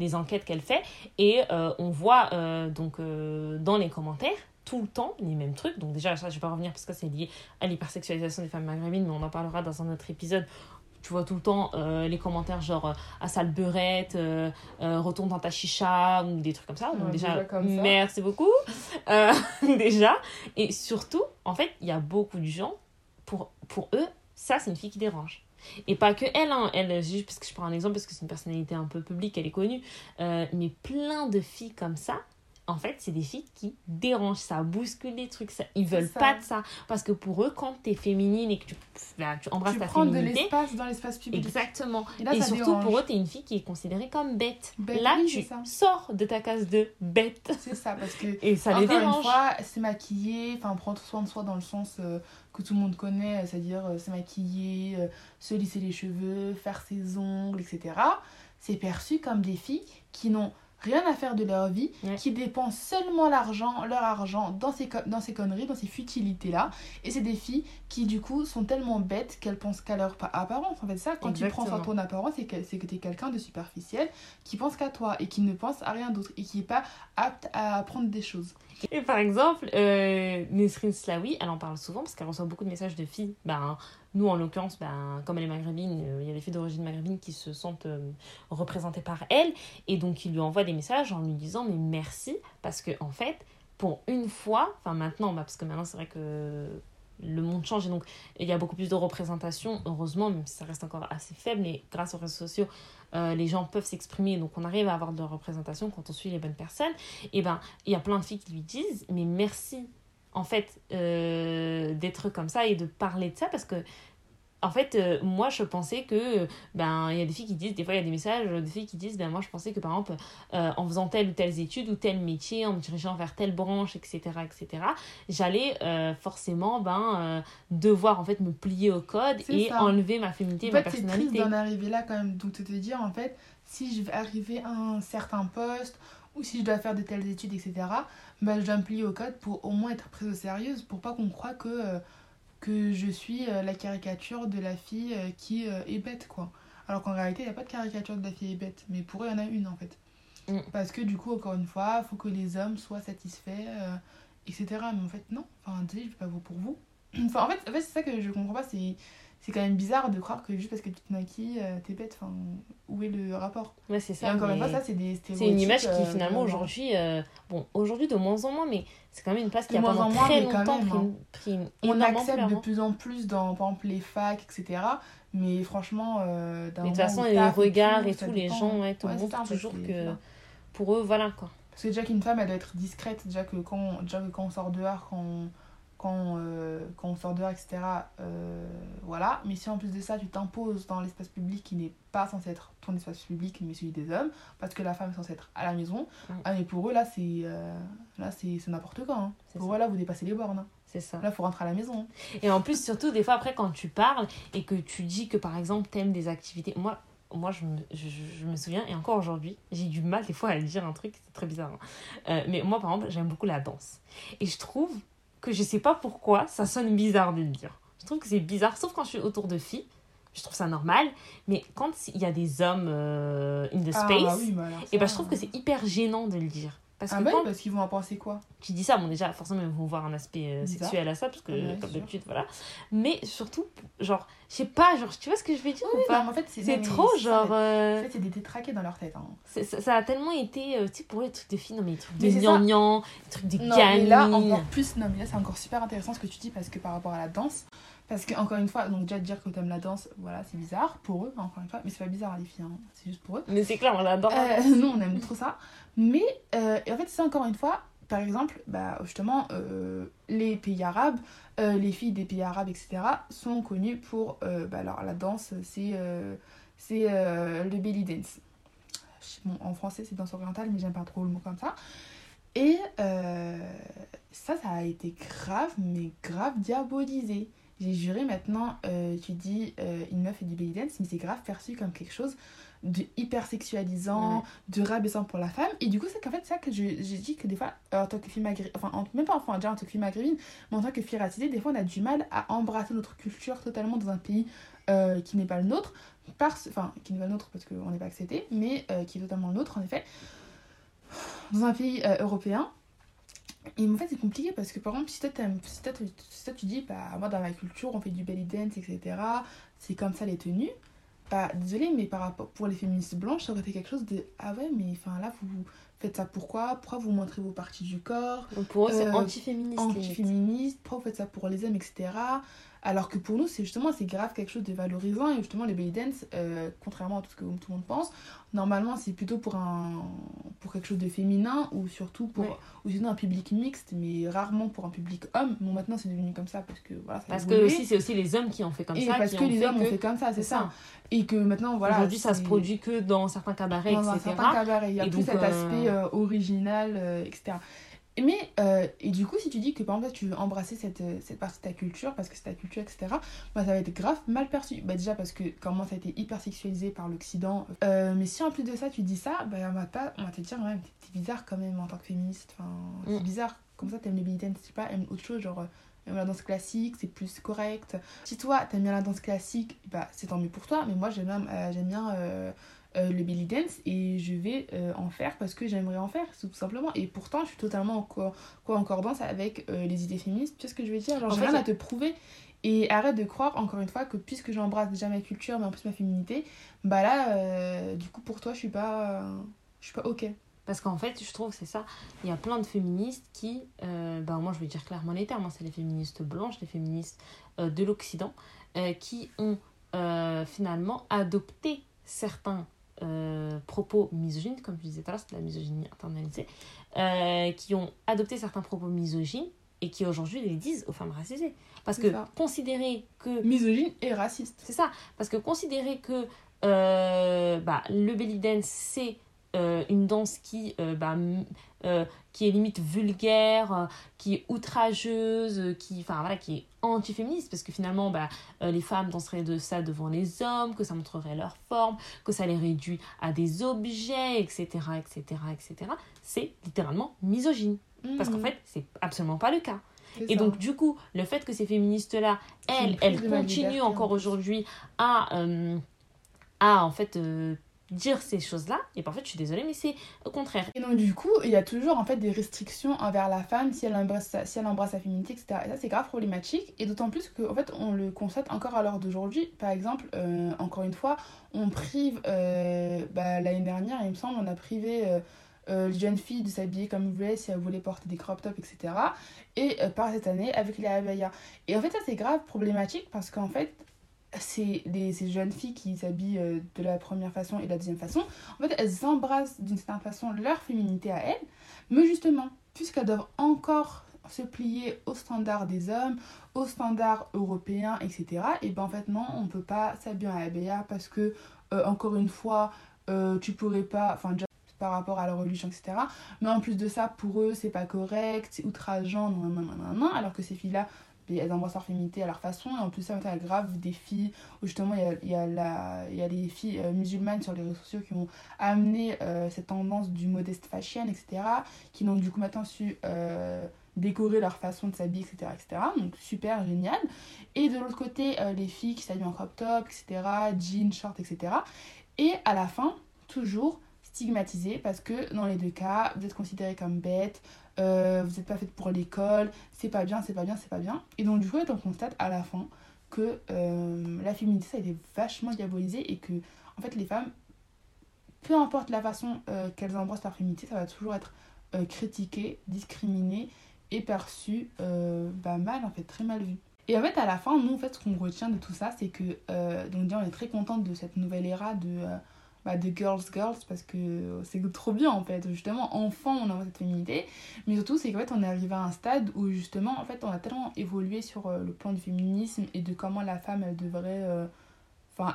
les enquêtes qu'elle fait, et on voit donc dans les commentaires tout le temps les mêmes trucs. Donc déjà, ça, je vais pas revenir parce que c'est lié à l'hypersexualisation des femmes maghrébines, mais on en parlera dans un autre épisode tu vois tout le temps euh, les commentaires genre euh, à sale beurette, euh, euh, retourne dans ta chicha ou des trucs comme ça. Donc Ouais, déjà, déjà comme ça. merci beaucoup. Déjà. Et surtout, en fait, il y a beaucoup de gens, pour, pour eux, ça c'est une fille qui dérange. Et pas que elle, hein. elle, juste parce que je prends un exemple parce que c'est une personnalité un peu publique, elle est connue, mais plein de filles comme ça, en fait, c'est des filles qui dérangent, ça bouscule des trucs, ça, ils veulent ça. pas de ça. Parce que pour eux, quand t'es féminine et que tu, bah, tu embrasses Tu ta prends de féminité, l'espace dans l'espace public. Exactement. Et là, et ça surtout, dérange. pour eux, t'es une fille qui est considérée comme bête. Bête, Là, oui, tu c'est ça. sors de ta case de bête. C'est ça, parce que Et ça les Encore une dérange. fois, se maquiller, enfin prendre soin de soi dans le sens euh, que tout le monde connaît, c'est-à-dire euh, se maquiller, euh, se lisser les cheveux, faire ses ongles, etc. C'est perçu comme des filles qui n'ont rien à faire de leur vie, Ouais. qui dépensent seulement l'argent, leur argent dans ces, dans ces conneries, dans ces futilités-là. Et c'est des filles qui, du coup, sont tellement bêtes qu'elles pensent qu'à leur pa- apparence. En fait, ça, quand tu prends sur ton apparence, c'est que, tu es quelqu'un de superficiel qui pense qu'à toi et qui ne pense à rien d'autre et qui n'est pas apte à apprendre des choses. Et par exemple, euh, Nesrine Slaoui, elle en parle souvent parce qu'elle reçoit beaucoup de messages de filles. Ben, nous, en l'occurrence, ben, comme elle est maghrébine, euh, il y a des filles d'origine maghrébine qui se sentent euh, représentées par elle. Et donc, ils lui envoient des messages en lui disant Mais merci, parce que en fait, pour une fois, enfin maintenant, bah, parce que maintenant, c'est vrai que le monde change et donc il y a beaucoup plus de représentation, heureusement, même si ça reste encore assez faible, mais grâce aux réseaux sociaux, euh, les gens peuvent s'exprimer, donc on arrive à avoir de la représentation quand on suit les bonnes personnes. Et ben, il y a plein de filles qui lui disent mais merci en fait euh, d'être comme ça et de parler de ça parce que en fait euh, moi je pensais que ben il y a des filles qui disent des fois il y a des messages des filles qui disent ben moi je pensais que par exemple euh, en faisant telle ou telle étude ou tel métier en me dirigeant vers telle branche etc etc j'allais forcément ben devoir en fait me plier au code et ça. enlever ma féminité et ma fait, c'est triste personnalité d'en arriver là quand même. Donc, de te dire, en fait, si je vais arriver à un certain poste ou si je dois faire de telles études, etc., bah, je dois me plier au code pour au moins être prise au sérieux, pour pas qu'on croie que, euh, que je suis euh, la caricature de la fille euh, qui est bête, quoi. Alors qu'en réalité, il n'y a pas de caricature de la fille est bête, mais pour eux, il y en a une, en fait. Mm. Parce que du coup, encore une fois, il faut que les hommes soient satisfaits, etc. Mais en fait, non. Enfin, je ne pas vous pour vous. Enfin, en fait, en fait c'est ça que je comprends pas, c'est c'est quand même bizarre de croire que juste parce que tu te maquilles, euh, t'es bête. Enfin, où est le rapport ouais c'est Et ça encore une mais- fois, ça, c'est des C'est une stéréotypes. image qui euh, finalement aujourd'hui, euh, bon aujourd'hui de moins en moins, mais c'est quand même une place qui a moins pendant en moins, très longtemps même, pris, hein. une- pris une On accepte de hein. plus en plus dans, par exemple, les facs, etc. Mais franchement, euh, d'un de toute façon, les regards et tout, les dépend. gens, ouais, tout Ouais, toujours que pour eux, voilà quoi. Parce que déjà qu'une femme, elle doit être discrète, déjà que quand, déjà que quand on sort dehors, quand on, quand, euh, quand on sort dehors, etc. euh, voilà. Mais si en plus de ça, tu t'imposes dans l'espace public qui n'est pas censé être ton espace public, mais celui des hommes, parce que la femme est censée être à la maison, ah, mais pour eux, là, c'est euh, là c'est n'importe quoi. hein. Pour ça. eux, là, vous dépassez les bornes. hein. C'est ça. Là, il faut rentrer à la maison. hein. Et en plus, surtout, des fois, après, quand tu parles et que tu dis que, par exemple, t'aimes des activités... Moi, moi je, me, je, je me souviens, et encore aujourd'hui, j'ai du mal, des fois, à dire un truc, c'est très bizarre. hein. Euh, mais moi, par exemple, j'aime beaucoup la danse. Et je trouve que je sais pas pourquoi, ça sonne bizarre de le dire. Je trouve que c'est bizarre, sauf quand je suis autour de filles. Je trouve ça normal. Mais quand il y a des hommes euh, in the Ah, space, bah oui, mais alors et ben, ça, je trouve que c'est hyper gênant de le dire. Parce Ah que bah oui, quand parce qu'ils vont en penser quoi? Tu dis ça, bon déjà forcément ils vont voir un aspect euh, sexuel à ça, parce que Ouais, comme sûr. d'habitude, voilà. Mais surtout, genre, je sais pas, genre, tu vois ce que je veux dire ou Oui, pas non, mais en fait, C'est non, mais trop genre... En euh, fait, c'est des détraqués dans leur tête. hein. ça, ça a tellement été, euh, tu sais, pour eux, les trucs de filles, non mais les trucs de Mais c'est ça. gnangnan, les trucs de Non, mais là, encore plus, non, mais là, c'est encore super intéressant ce que tu dis parce que par rapport à la danse, parce que, encore une fois, donc déjà dire que t'aimes la danse, voilà, c'est bizarre pour eux, encore une fois, mais c'est pas bizarre les filles, hein, c'est juste pour eux. Mais c'est clair, on l'adore. Euh, nous, on aime trop ça. Mais, euh, et en fait, c'est encore une fois, par exemple, bah, justement, euh, les pays arabes, euh, les filles des pays arabes, etc., sont connues pour. bah, alors, la danse, c'est c'est le belly dance. En français, c'est danse orientale, mais j'aime pas trop le mot comme ça. Et ça, ça a été grave, mais grave diabolisé. J'ai juré maintenant, tu dis une meuf fait du belly dance, mais c'est grave perçu comme quelque chose de hyper sexualisant, Ouais. de rabaissant pour la femme. Et du coup, c'est qu'en fait, c'est ça que j'ai dit que des fois, euh, en tant que fille maghrébine, enfin, en- même pas enfin, déjà en tant que fille maghrébine, mais en tant que fille racisée, des fois, on a du mal à embrasser notre culture totalement dans un pays euh, qui n'est pas le nôtre, parce, enfin, qui n'est pas le nôtre parce qu'on n'est pas accepté, mais euh, qui est totalement le nôtre, en effet, dans un pays euh, européen. Et en fait, c'est compliqué parce que par exemple, si toi, si toi, si toi, tu dis, bah, moi dans ma culture, on fait du belly dance, etc., c'est comme ça les tenues, bah désolé mais par rapport pour les féministes blanches ça aurait été quelque chose de ah ouais mais enfin là vous faites ça pourquoi pourquoi vous montrez vos parties du corps? Donc pour eux, c'est Euh, anti-féministe. anti-féministe. Pourquoi vous faites ça pour les hommes etc alors que pour nous c'est justement c'est grave quelque chose de valorisant et justement les belly dance euh, contrairement à tout ce que tout le monde pense normalement c'est plutôt pour un pour quelque chose de féminin ou surtout pour Ouais. ou sinon un public mixte mais rarement pour un public homme bon maintenant c'est devenu comme ça parce que voilà ça Parce que aussi, c'est aussi les hommes qui ont fait comme et ça. parce que les hommes que- ont fait comme ça c'est ça. ça. et que maintenant voilà Aujourd'hui, ça se produit que dans certains cabarets, dans etc. certain cabaret il y a Et plus donc, cet euh, aspect euh, original euh, etc Et mais euh, et du coup si tu dis que par exemple tu veux embrasser cette, euh, cette partie de ta culture parce que c'est ta culture etc bah, ça va être grave mal perçu. Bah déjà parce que comment ça a été hyper sexualisé par l'occident Euh, mais si en plus de ça tu dis ça bah on va pas on va te dire ouais t'es bizarre quand même en tant que féministe enfin c'est Mm. bizarre. Comme ça t'aimes les dance je sais pas aimes autre chose genre aimes la danse classique c'est plus correct. Si toi t'aimes bien la danse classique bah c'est tant mieux pour toi mais moi j'aime bien euh, j'aime bien euh, le belly dance et je vais euh, en faire parce que j'aimerais en faire tout simplement. Et pourtant je suis totalement en co- concordance avec euh, les idées féministes. Tu sais ce que je veux dire? Genre En j'ai rien à te prouver. Et arrête de croire encore une fois que puisque j'embrasse déjà ma culture mais en plus ma féminité bah là du coup pour toi je suis pas je suis pas ok. Parce qu'en fait, je trouve c'est ça. Il y a plein de féministes qui, euh, ben moi je vais dire clairement les termes, hein, c'est les féministes blanches, les féministes euh, de l'Occident, euh, qui ont finalement adopté certains euh, propos misogynes, comme je disais tout à l'heure, c'est de la misogynie internalisée, euh, qui ont adopté certains propos misogynes et qui aujourd'hui les disent aux femmes racisées. Parce que ça. considérer que misogyne et raciste c'est ça, parce que considérer que euh, bah, le belly dance, c'est une danse qui, bah, qui est limite vulgaire, euh, qui est outrageuse, euh, qui, enfin, voilà, qui est anti-féministe, parce que finalement, bah, euh, les femmes danseraient de ça devant les hommes, que ça montrerait leur forme, que ça les réduit à des objets, etc., etc., etc., c'est littéralement misogyne. Parce qu'en Mhm. fait, c'est absolument pas le cas. Et ça. donc, du coup, le fait que ces féministes-là, elles, elles continuent encore aujourd'hui à, euh, à, en fait, euh, dire ces choses-là, et ben, en fait, je suis désolée, mais c'est au contraire. Et donc du coup, il y a toujours en fait des restrictions envers la femme si elle embrasse sa, si elle embrasse sa féminité, etc. Et ça c'est grave problématique. Et d'autant plus que en fait on le constate encore à l'heure d'aujourd'hui. Par exemple, euh, encore une fois, on prive euh, bah, l'année dernière, il me semble, on a privé euh, les jeunes filles de s'habiller comme elles voulaient si elles voulaient porter des crop tops, etc. Et par cette année avec les abayas. Et en fait ça c'est grave problématique parce qu'en fait c'est les, ces jeunes filles qui s'habillent euh, de la première façon et de la deuxième façon, en fait, elles embrassent d'une certaine façon leur féminité à elles, mais justement, puisqu'elles doivent encore se plier aux standards des hommes, aux standards européens, etc., et ben en fait, non, on peut pas s'habiller en abaya parce que, euh, encore une fois, euh, tu pourrais pas, enfin, déjà, par rapport à leur religion, etc. Mais en plus de ça, pour eux, c'est pas correct, c'est outrageant, non, non, non, non, non, alors que ces filles-là, elles embrassent leur féminité à leur façon, et en plus, ça, grave des filles où justement il y a, il y a, il y a les filles euh, musulmanes sur les réseaux sociaux qui ont amené euh, cette tendance du modeste fashion, etc. Qui ont du coup maintenant su euh, décorer leur façon de s'habiller, etc., etc. Donc super génial. Et de l'autre côté, les filles qui s'habillent en crop top, etc., jeans, shorts, etc. Et à la fin, toujours stigmatisées parce que dans les deux cas, vous êtes considérés comme bêtes, euh, vous n'êtes pas faites pour l'école, c'est pas bien, c'est pas bien, c'est pas bien. Et donc du coup, on constate à la fin que euh, la féminité ça a été vachement diabolisé et que en fait les femmes peu importe la façon euh, qu'elles embrassent leur féminité ça va toujours être critiqué discriminé et perçu bah, mal en fait très mal vu et en fait à la fin nous fait ce qu'on retient de tout ça c'est que donc on est très contente de cette nouvelle ère de bah, de girls girls parce que c'est trop bien en fait. Justement enfant on a cette féminité. Mais surtout c'est qu'en fait on est arrivé à un stade où justement en fait on a tellement évolué sur euh, le plan du féminisme et de comment la femme devrait euh,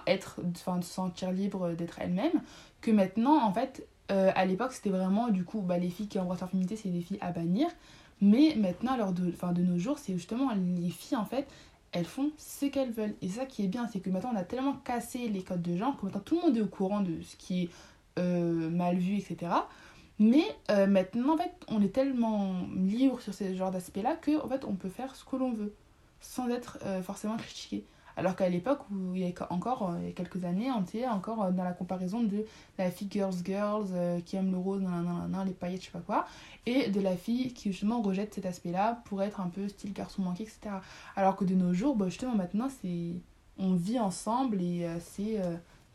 être enfin se sentir libre d'être elle-même que maintenant en fait euh, à l'époque c'était vraiment du coup bah, les filles qui embrassent leur féminité c'est des filles à bannir. Mais maintenant alors de, de nos jours c'est justement les filles en fait elles font ce qu'elles veulent. Et ça qui est bien, c'est que maintenant on a tellement cassé les codes de genre que maintenant tout le monde est au courant de ce qui est euh, mal vu, etc. Mais euh, maintenant, en fait, on est tellement libre sur ce genre d'aspect-là que fait, on peut faire ce que l'on veut sans être euh, forcément critiqué. Alors qu'à l'époque, où il y a encore euh, il y a quelques années, on était encore euh, dans la comparaison de la fille girls girls euh, qui aime le rose, nan, nan, nan, les paillettes, je sais pas quoi, et de la fille qui justement rejette cet aspect-là pour être un peu style garçon manqué, etc. Alors que de nos jours, bah, justement maintenant, c'est on vit ensemble et euh, c'est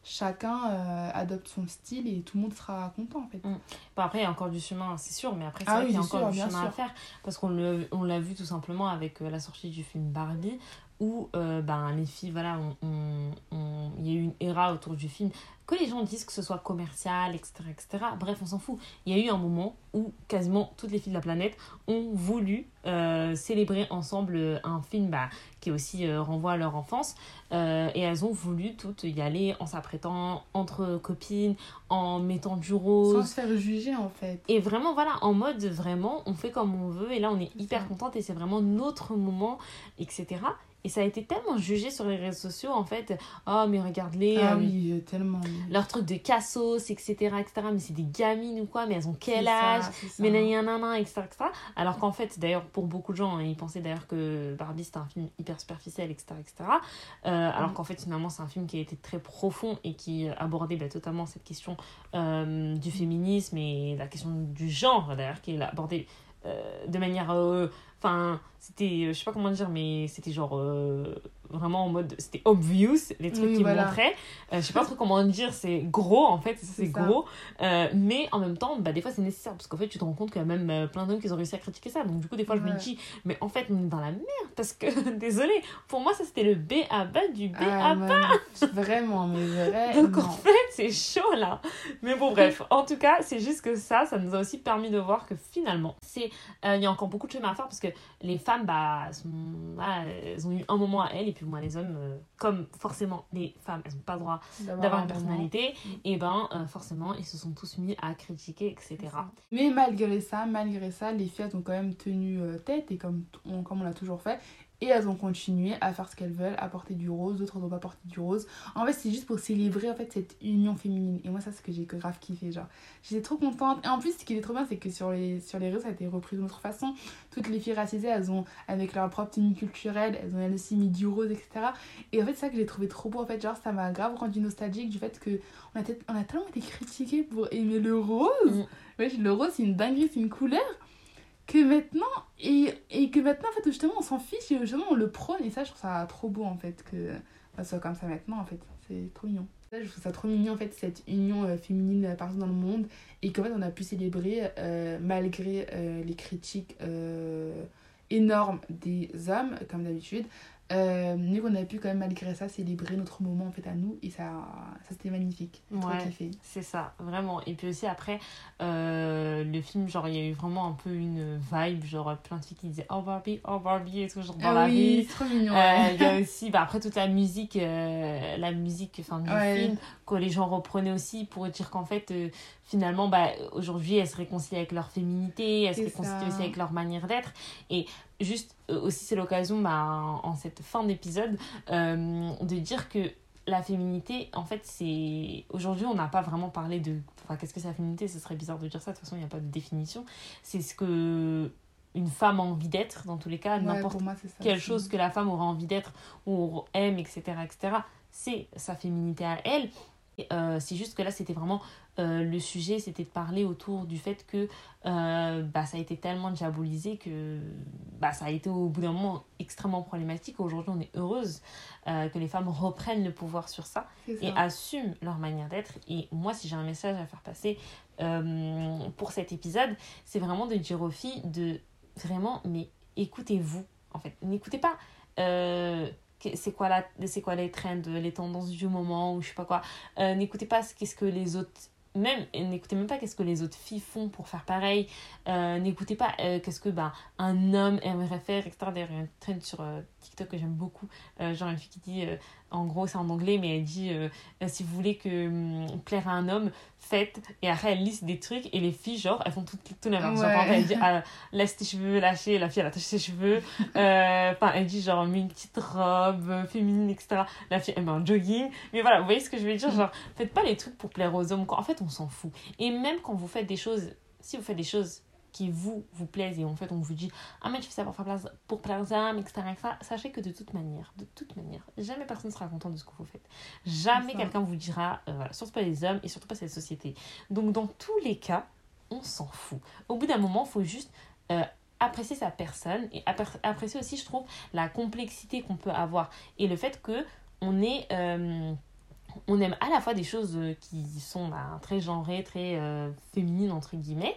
chacun euh, adopte son style et tout le monde sera content en fait. Mm. Bon, après, il y a encore du chemin, c'est sûr, mais après, c'est Ah vrai oui, qu'il y a encore sûr, du chemin à sûr. faire. Parce qu'on l'a vu tout simplement avec euh, la sortie du film Barbie, où euh, ben, les filles, voilà, on- on- on- il y a eu une ère autour du film. Que les gens disent que ce soit commercial, etc., etc. Bref, on s'en fout. Il y a eu un moment où quasiment toutes les filles de la planète ont voulu euh, célébrer ensemble euh, un film bah, qui aussi euh, renvoie à leur enfance. Et elles ont voulu toutes y aller en s'apprêtant entre copines, en mettant du Sans rose. se faire juger en fait. Et vraiment, voilà, en mode vraiment, on fait comme on veut. Et là, on est hyper contente et c'est vraiment notre moment, etc. Et ça a été tellement jugé sur les réseaux sociaux, en fait. Oh, mais regarde-les. Ah euh, oui, tellement. Leur truc de cassos, etc., etc. Mais c'est des gamines ou quoi, mais elles ont quel âge ça. mais nanana, etc., etc. Alors qu'en fait, d'ailleurs, pour beaucoup de gens, hein, ils pensaient d'ailleurs que Barbie c'était un film hyper superficiel, etc., etc. Euh, alors Mm. qu'en fait, finalement, c'est un film qui a été très profond et qui abordait bah, totalement cette question euh, du féminisme et la question du genre, d'ailleurs, qui est abordée de manière. Euh, Enfin, c'était. Je sais pas comment dire, mais c'était genre. Vraiment en mode. C'était obvious, les trucs Oui, qu'ils voilà. montraient. Euh, je sais pas trop comment dire, c'est gros en fait, c'est gros. Euh, mais en même temps, bah, des fois c'est nécessaire parce qu'en fait tu te rends compte qu'il y a même euh, plein d'hommes qui ont réussi à critiquer ça. Donc du coup, des fois je me dis, mais en fait on est dans la merde parce que, désolé, pour moi ça c'était le B à bas du B Ah, à man, vraiment, mais vrai. donc en fait, c'est chaud là. Mais bon, bref. En tout cas, c'est juste que ça, ça nous a aussi permis de voir que finalement, c'est euh, il y a encore beaucoup de chemin à faire parce que les femmes, bah, elles sont- voilà, elles ont eu un moment à elles et puis moi, les hommes, euh, comme forcément les femmes, elles n'ont pas le droit d'avoir une moment. personnalité, et ben euh, forcément, ils se sont tous mis à critiquer, etc. Mais malgré ça, malgré ça, les filles ont quand même tenu euh, tête et comme on, comme on l'a toujours fait. Et elles ont continué à faire ce qu'elles veulent, à porter du rose, d'autres n'ont pas porté du rose. En fait, c'est juste pour célébrer en fait cette union féminine. Et moi, ça, c'est ce que j'ai grave kiffé. Genre, j'étais trop contente. Et en plus, ce qui est trop bien, c'est que sur les, sur les réseaux, ça a été repris d'une autre façon. Toutes les filles racisées, elles ont, avec leur propre tenue culturelle, elles ont elles aussi mis du rose, etc. Et en fait, c'est ça que j'ai trouvé trop beau. En fait, genre, ça m'a grave rendu nostalgique du fait que on a, on a tellement été critiqués pour aimer le rose. Mm. Wesh, le rose, c'est une dinguerie, c'est une couleur que maintenant, et, et que maintenant, en fait, justement, on s'en fiche et justement, on le prône. Et ça, je trouve ça trop beau, en fait, que ça soit comme ça maintenant, en fait. C'est trop mignon. Je trouve ça trop mignon, en fait, cette union euh, féminine euh, partout dans le monde. Et qu'en fait, on a pu célébrer euh, malgré les critiques énormes des hommes, comme d'habitude. Euh, mais qu'on a pu quand même malgré ça célébrer notre moment en fait à nous et ça, ça c'était magnifique Ouais. C'est ça, vraiment. Et puis aussi après, euh, le film, genre, il y a eu vraiment un peu une vibe, genre plein de filles qui disaient Oh Barbie, oh Barbie, et tout, genre dans ah la oui rue. c'est trop mignon Euh. Il y a aussi, bah, après toute la musique, euh, la musique enfin, du Ouais. film, que les gens reprenaient aussi pour dire qu'en fait, finalement, bah, aujourd'hui, elles se réconcilient avec leur féminité, elles se réconcilient ça. aussi avec leur manière d'être. Et juste, aussi, c'est l'occasion, bah, en, cette fin d'épisode, euh, de dire que la féminité, en fait, c'est. Aujourd'hui, on n'a pas vraiment parlé de. Enfin, qu'est-ce que c'est la féminité Ce serait bizarre de dire ça, de toute façon, il n'y a pas de définition. C'est ce que une femme a envie d'être, dans tous les cas, Ouais, n'importe quelle chose que la femme aura envie d'être ou aime, etc., etc., c'est sa féminité à elle. Euh, c'est juste que là, c'était vraiment euh, le sujet, c'était de parler autour du fait que euh, bah, ça a été tellement diabolisé que bah, ça a été au bout d'un moment extrêmement problématique. Aujourd'hui, on est heureuse que les femmes reprennent le pouvoir sur ça ça. et assument leur manière d'être. Et moi, si j'ai un message à faire passer pour cet épisode, c'est vraiment de dire aux filles de vraiment, mais écoutez-vous, en fait. N'écoutez pas. Euh, c'est quoi, la, c'est quoi les trends, les tendances du moment ou je sais pas quoi. Euh, n'écoutez pas ce qu'est-ce que les autres même n'écoutez même pas qu'est-ce que les autres filles font pour faire pareil. Euh, n'écoutez pas euh, qu'est-ce que ben un homme aimerait faire etc d'ailleurs il y a un trend sur euh, TikTok que j'aime beaucoup. Genre une fille qui dit en gros c'est en anglais mais elle dit si vous voulez que hum, plaire à un homme faites et après elle liste des trucs et les filles genre elles font tout, tout Ouais. par exemple, elle dit ah, laisse tes cheveux lâcher la fille elle attache ses cheveux. Enfin elle dit genre mets une petite robe féminine etc la fille elle met un jogging. Mais voilà vous voyez ce que je veux dire? Genre faites pas les trucs pour plaire aux hommes quoi. en fait on s'en fout et même quand vous faites des choses si vous faites des choses qui vous vous plaisent et en fait on vous dit ah mais tu fais ça pour faire plaisir pour plaire hommes etc., etc. sachez que de toute manière de toute manière jamais personne sera content de ce que vous faites jamais quelqu'un vous dira euh, voilà, surtout pas les hommes et surtout pas cette société donc dans tous les cas on s'en fout au bout d'un moment il faut juste euh, apprécier sa personne et appr- apprécier aussi je trouve la complexité qu'on peut avoir et le fait que on est euh, on aime à la fois des choses euh, qui sont bah, très genrées, très euh, féminines, entre guillemets,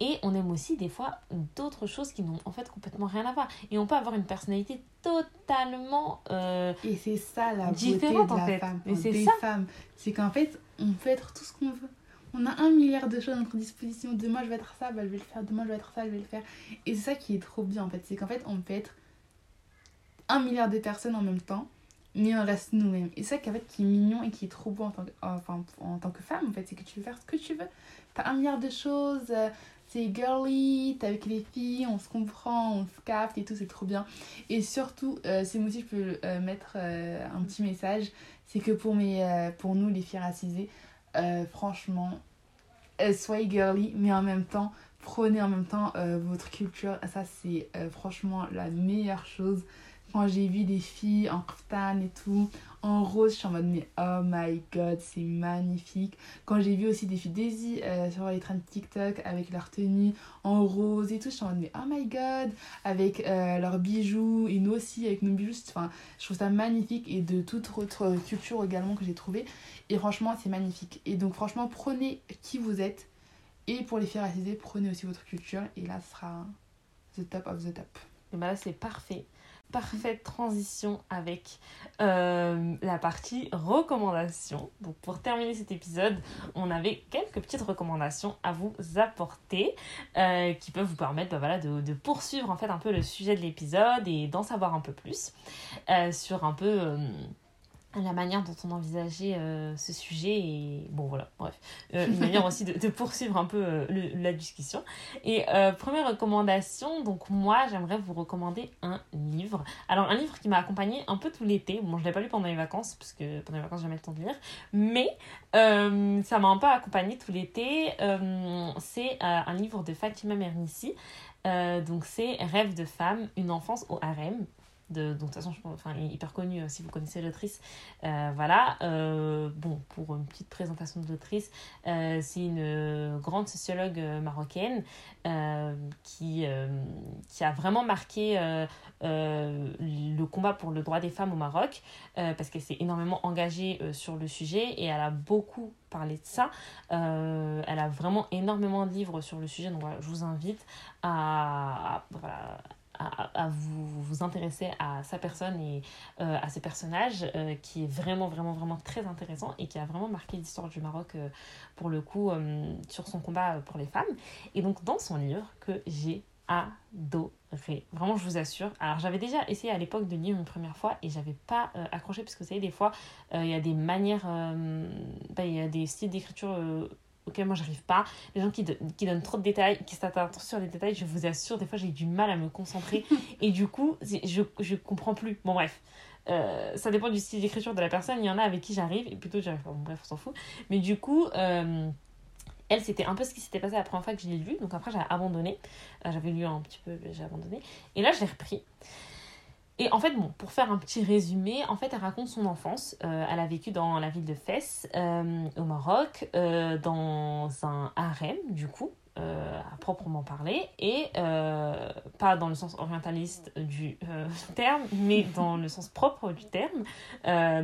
et on aime aussi des fois d'autres choses qui n'ont en fait complètement rien à voir. Et on peut avoir une personnalité totalement euh, Et c'est ça la beauté Différente, de en la fait. femme, enfin, c'est des ça. femmes. C'est qu'en fait, on peut être tout ce qu'on veut. On a un milliard de choses à notre disposition. Demain, je vais être ça, bah, je vais le faire. Demain, je vais être ça, je vais le faire. Et c'est ça qui est trop bien, en fait. C'est qu'en fait, on peut être un milliard de personnes en même temps, mais on reste nous-mêmes. Et c'est ça qui, en fait, qui est mignon et qui est trop beau en tant que, enfin, en tant que femme, en fait. C'est que tu peux faire ce que tu veux. T'as un milliard de choses. euh, c'est girly, t'es avec les filles, on se comprend, on se capte et tout, c'est trop bien. Et surtout, euh, c'est moi aussi, je peux euh, mettre euh, un petit message, c'est que pour, mes, euh, pour nous, les filles racisées, euh, franchement, euh, soyez girly, mais en même temps, prenez en même temps euh, votre culture. Ça, c'est euh, franchement la meilleure chose. Quand j'ai vu des filles en kaftan et tout, en rose, je suis en mode, mais oh my god, c'est magnifique. Quand j'ai vu aussi des filles Daisy euh, sur les trends TikTok avec leur tenue en rose et tout, je suis en mode, mais oh my god, avec euh, leurs bijoux, et nous aussi avec nos bijoux. Enfin, je trouve ça magnifique et de toute autre culture également que j'ai trouvé. Et franchement, c'est magnifique. Et donc, franchement, prenez qui vous êtes. Et pour les filles racisées, prenez aussi votre culture. Et là, ce sera the top of the top. Et bah là, c'est parfait. Parfaite transition avec euh, la partie recommandations. Donc, pour terminer cet épisode, on avait quelques petites recommandations à vous apporter euh, qui peuvent vous permettre bah, de poursuivre en fait un peu le sujet de l'épisode et d'en savoir un peu plus euh, sur un peu. La manière dont on envisageait euh, ce sujet et bon voilà bref Euh, une manière aussi de, de poursuivre un peu euh, le- la discussion et première recommandation, donc moi j'aimerais vous recommander un livre. Alors un livre qui m'a accompagné un peu tout l'été. Bon, je l'ai pas lu pendant les vacances parce que pendant les vacances j'ai jamais le temps de lire, mais ça m'a un peu accompagné tout l'été. C'est un livre de Fatima Mernissi. Donc c'est Rêve de femme, une enfance au harem. De, donc de toute façon, je enfin, hyper connue euh, si vous connaissez l'autrice. Euh, voilà. Euh, bon, pour une petite présentation de l'autrice, c'est une grande sociologue marocaine qui, qui a vraiment marqué le combat pour le droit des femmes au Maroc parce qu'elle s'est énormément engagée sur le sujet et elle a beaucoup parlé de ça. Elle a vraiment énormément de livres sur le sujet, donc je vous invite à, à, vous, vous intéresser à sa personne et euh, à ses personnages, euh, qui est vraiment, vraiment, vraiment très intéressant et qui a vraiment marqué l'histoire du Maroc, euh, pour le coup, sur son combat pour les femmes. Et donc, dans son livre, que j'ai adoré. Vraiment, je vous assure. Alors, j'avais déjà essayé à l'époque de lire une première fois et j'avais pas accroché parce que vous savez, des fois, il y a des manières, bah, il y a des styles d'écriture auxquels moi j'arrive pas. Les gens qui, do- qui donnent trop de détails, qui s'attardent sur les détails, je vous assure, des fois j'ai du mal à me concentrer et du coup, je, je comprends plus. Bon, bref. Euh, ça dépend du style d'écriture de la personne. Il y en a avec qui j'arrive et plutôt j'arrive pas. Bon, bref, on s'en fout. Mais du coup, euh, elle, c'était un peu ce qui s'était passé la première fois que je l'ai lu. Donc après, j'ai abandonné. Euh, J'avais lu un petit peu, j'ai abandonné. Et là, je l'ai repris. Et en fait, bon, pour faire un petit résumé, en fait, elle raconte son enfance. Euh, elle a vécu dans la ville de Fès, euh, au Maroc, euh, dans un harem, du coup, à proprement parler, et pas dans le sens orientaliste du terme, mais dans le sens propre du terme.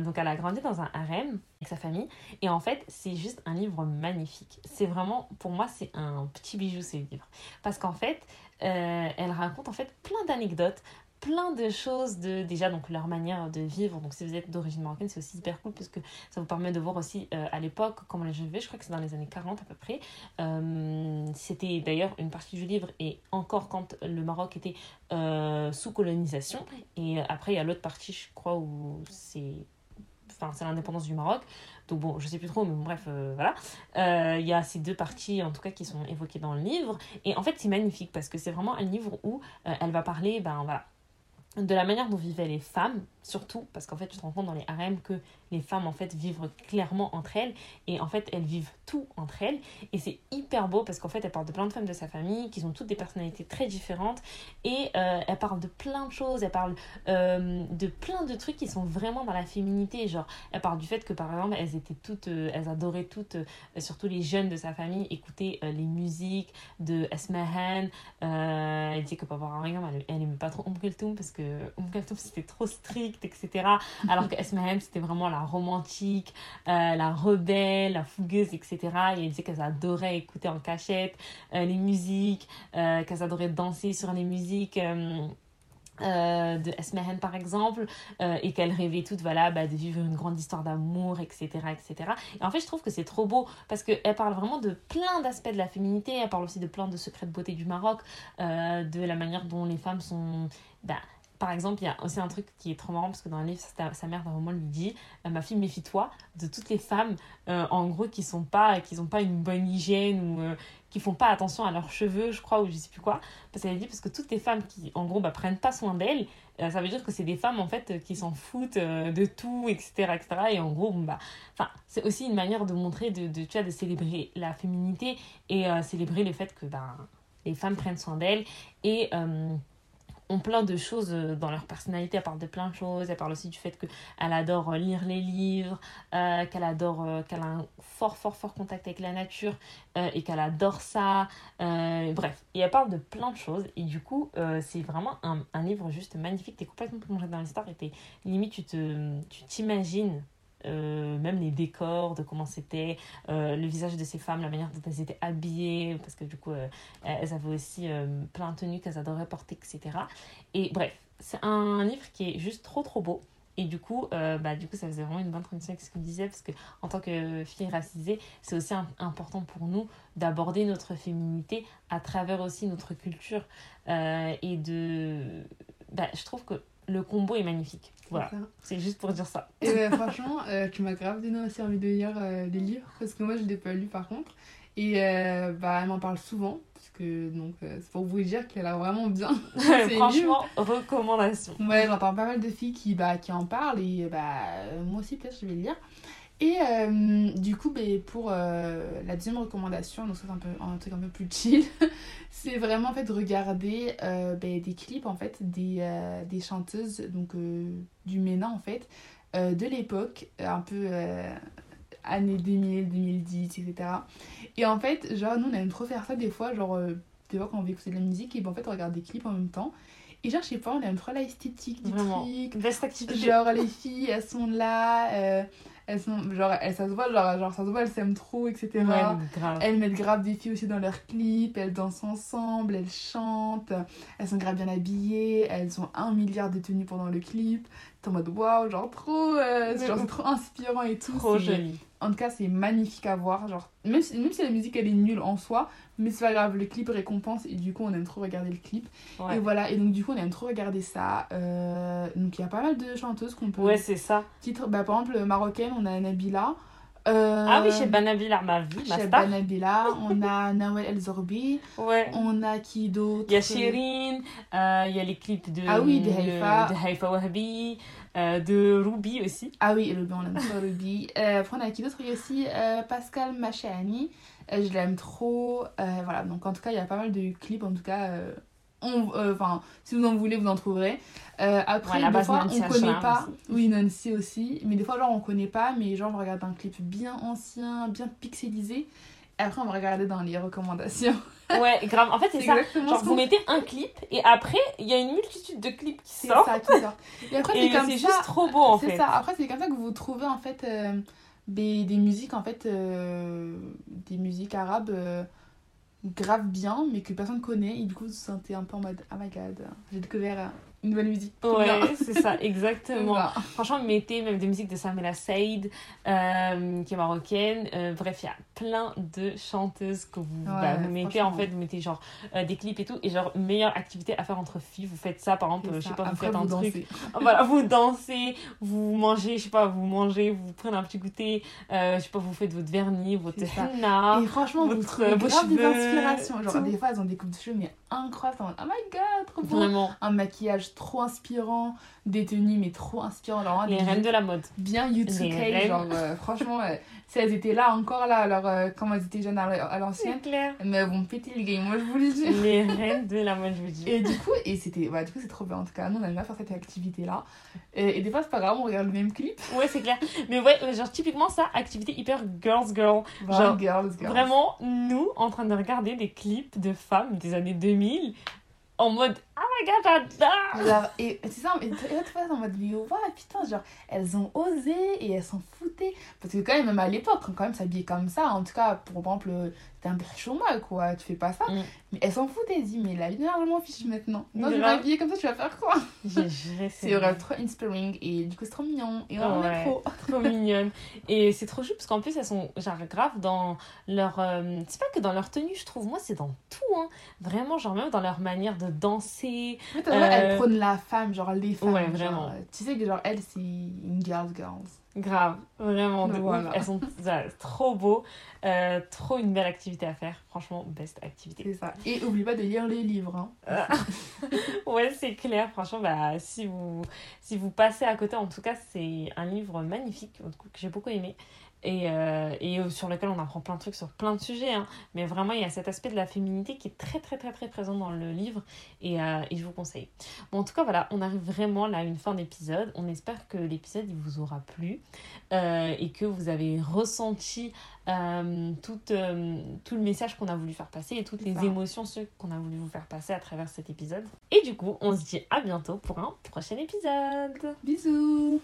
Donc, elle a grandi dans un harem avec sa famille, et en fait, c'est juste un livre magnifique. C'est vraiment, pour moi, c'est un petit bijou, ce livre. Parce qu'en fait, elle raconte en fait plein d'anecdotes, plein de choses de déjà donc leur manière de vivre. Donc si vous êtes d'origine marocaine c'est aussi hyper cool parce que ça vous permet de voir aussi euh, à l'époque comment les gens vivaient je crois que c'est dans les années 40 à peu près Euh, c'était d'ailleurs une partie du livre et encore quand le Maroc était euh, sous colonisation. Et après il y a l'autre partie je crois où c'est enfin c'est l'indépendance du Maroc. Donc bon je sais plus trop mais bref voilà. Il y a ces deux parties en tout cas qui sont évoquées dans le livre. Et en fait c'est magnifique parce que c'est vraiment un livre où elle va parler ben voilà de la manière dont vivaient les femmes, surtout parce qu'en fait tu te rends compte dans les harems que les femmes en fait vivent clairement entre elles. Et en fait elles vivent tout entre elles. Et c'est hyper beau parce qu'en fait elle parle de plein de femmes de sa famille qui ont toutes des personnalités très différentes. Et euh, elle parle de plein de choses, elle parle euh, de plein de trucs qui sont vraiment dans la féminité. Genre elle parle du fait que par exemple elles étaient toutes, euh, elles adoraient toutes, surtout les jeunes de sa famille écouter les musiques de Esmahan euh, elle dit que à Mariam elle, elle aimait pas trop Kulthum parce que Kulthum c'était trop strict etc. Alors que Esmahem, c'était vraiment la romantique, euh, la rebelle, la fougueuse, etc. Et elle disait qu'elle adorait écouter en cachette euh, les musiques, euh, qu'elle adorait danser sur les musiques. Euh, de Esmehen par exemple euh, et qu'elle rêvait toute voilà bah, de vivre une grande histoire d'amour etc etc et en fait je trouve que c'est trop beau parce qu'elle parle vraiment de plein d'aspects de la féminité elle parle aussi de plein de secrets de beauté du Maroc euh, de la manière dont les femmes sont bah, par exemple, il y a aussi un truc qui est trop marrant parce que dans le livre, sa, mère vraiment lui dit Ma fille, méfie-toi de toutes les femmes, en gros, qui sont pas, qui n'ont pas une bonne hygiène ou qui font pas attention à leurs cheveux, je crois, ou je sais plus quoi. Parce qu'elle dit parce que toutes les femmes qui, en gros, bah, prennent pas soin d'elles, euh, ça veut dire que c'est des femmes, en fait, qui s'en foutent euh, de tout, etc., etc. Et en gros, bah, c'est aussi une manière de montrer, de, tu vois, de célébrer la féminité et euh, célébrer le fait que, bah, les femmes prennent soin d'elles et ont plein de choses euh, dans leur personnalité. Elle parle de plein de choses. Elle parle aussi du fait qu'elle adore euh, lire les livres, euh, qu'elle adore, qu'elle a un fort, fort, fort contact avec la nature et qu'elle adore ça. bref, et elle parle de plein de choses. Et du coup, c'est vraiment un, livre juste magnifique. Tu es complètement plongé dans l'histoire et limite, tu t'imagines euh, même les décors, de comment c'était, euh, le visage de ces femmes, la manière dont elles étaient habillées, parce que du coup, euh, elles avaient aussi plein de tenues qu'elles adoraient porter, etc. Et bref, c'est un livre qui est juste trop trop beau. Et du coup, bah, du coup, ça faisait vraiment une bonne transition avec ce qu'on disait, parce que en tant que fille racisée, c'est aussi important pour nous d'aborder notre féminité à travers aussi notre culture. et de. Bah, je trouve que le combo est magnifique. Voilà, c'est juste pour dire ça. Et euh, franchement, euh, tu m'as grave donné aussi envie de lire euh, des livres, parce que moi je ne l'ai pas lu par contre. Et bah, elle m'en parle souvent, parce que donc c'est pour vous dire qu'elle a vraiment bien. franchement, recommandation. Ouais, j'entends pas mal de filles qui, bah, qui en parlent, et bah, moi aussi peut-être je vais le lire. Et euh, du coup, ben, pour euh, la deuxième recommandation, donc c'est un, peu, un truc un peu plus chill, c'est vraiment en fait de regarder euh, ben, des clips en fait des, des chanteuses donc, du MENA en fait, de l'époque, un peu années 2000, 2010, etc. Et en fait, genre nous on aime trop faire ça des fois, genre des fois quand on veut écouter de la musique, et ben, en fait on regarde des clips en même temps. Et genre, je sais pas, on aime trop l'esthétique du Vraiment. truc. Best activité. Genre, les filles, elles sont là, elles sont genre elles, ça se voit genre, genre ça se voit elles s'aiment trop etc elles mettent grave des filles aussi dans leurs clips elles dansent ensemble elles chantent elles sont grave bien habillées elles ont un milliard de tenues pendant le clip. T'es en mode waouh genre trop euh, genre c'est trop inspirant et tout trop joli en tout cas c'est magnifique à voir. Genre même si, même si la musique elle est nulle en soi mais c'est pas grave le clip récompense et du coup on aime trop regarder le clip. Et voilà et donc du coup on aime trop regarder ça. Euh, donc il y a pas mal de chanteuses qu'on peut ouais c'est ça. titre. Bah par exemple marocaine on a Nabila. Euh, ah oui, chez Banabila, ma vie, ma Chez Banabila, on a Nawel El Zorbi. Ouais. On a qui d'autre? Il y a Shirin, euh, il y a les clips de, ah oui, de Haifa. De, Haifa Wahbi, euh, de Ruby aussi. Ah oui, Ruby, on aime trop Ruby. Euh, après, on a qui d'autre? Il y a aussi euh, Pascal Machani. je l'aime trop. voilà, donc en tout cas, il y a pas mal de clips, en tout cas euh, enfin si vous en voulez vous en trouverez euh, après des fois on connaît pas oui Nancy aussi mais des fois genre on connaît pas mais genre on regarde un clip bien ancien bien pixelisé après on va regarder dans les recommandations. Ouais grave. En fait c'est ça. genre vous mettez un clip et après il y a une multitude de clips qui sortent. ça, qui sort. et après c'est comme juste trop beau en fait. ça. Après c'est comme ça que vous trouvez en fait euh, des, des musiques en fait des musiques arabes grave bien, mais que personne connaît. Et du coup, vous vous sentez un peu en mode, oh my god, j'ai découvert une nouvelle musique. Ouais, c'est ça, exactement. Franchement, mettez même des musiques de Samela Said, euh, qui est marocaine. Euh, bref, il y a plein de chanteuses que vous, bah, vous mettez, en fait, vous mettez genre euh, des clips et tout. Et genre, meilleure activité à faire entre filles, vous faites ça, par exemple, je sais pas, vous faites un truc. voilà, vous dansez, vous mangez, je sais pas, vous mangez, vous prenez un petit goûter, je sais pas, vous faites votre vernis, votre henna. Et franchement, votre, vous trouvez grave des inspirations. Genre, des fois, elles ont des coupes de cheveux, mais incroyables. Oh my god, trop beau. Vraiment. Un maquillage trop inspirant, des tenues mais trop inspirant. les reines de la mode. Bien U2K, genre euh, franchement, euh, si elles étaient là encore là, alors euh, quand elles étaient jeunes à, l'ancienne, mais elles vont péter le game, moi je vous le dis. Les reines de la mode, je vous dis. Et du coup, et c'était, bah, du coup c'est trop bien en tout cas, nous on aime bien faire cette activité là. Et, des fois c'est pas grave, on regarde le même clip. Ouais, c'est clair. Mais ouais, genre typiquement ça, activité hyper girls girl. Genre, girls, girls. Vraiment, nous en train de regarder des clips de femmes des années 2000 en mode oh my god, j'adore Genre, et c'est ça, et tu vois, en mode, mais ouais, putain, genre, elles ont osé et elles s'en foutaient. Parce que quand même, même à l'époque, quand même s'habiller comme ça, en tout cas, pour exemple, t'es un peu chômage, quoi, tu fais pas ça. Mm. Mais elles s'en foutaient, elles disent, mais la vie, normalement, fiche maintenant. Non, je vais m'habiller comme ça, tu vas faire quoi? C'est trop inspiring et du coup, c'est trop mignon. Et on Ouais. est trop. trop mignonne. Et c'est trop chou parce qu'en plus, elles sont genre grave dans leur. euh, c'est pas que dans leur tenue, je trouve. Moi, c'est dans tout. Hein. Vraiment, genre même dans leur manière de danser. T'as elle Euh, prône la femme, genre les femmes. Ouais, vraiment. euh, tu sais que genre elle, c'est une girls girls. Grave, vraiment. Voilà. Elles sont trop beaux. Euh, trop une belle activité à faire. Franchement, best activité. C'est ça. Et oublie pas de lire les livres. Hein. Ouais, c'est clair. Franchement, bah, si, vous, si vous passez à côté, en tout cas, c'est un livre magnifique que j'ai beaucoup aimé. Et, euh, et sur lequel on apprend plein de trucs sur plein de sujets. hein. Mais vraiment, il y a cet aspect de la féminité qui est très, très, très, très présent dans le livre. Et, euh, et je vous conseille. Bon, en tout cas, voilà, on arrive vraiment là à une fin d'épisode. On espère que l'épisode il vous aura plu euh, et que vous avez ressenti tout, tout le message qu'on a voulu faire passer et toutes les émotions qu'on a voulu vous faire passer à travers cet épisode. Et du coup, on se dit à bientôt pour un prochain épisode. Bisous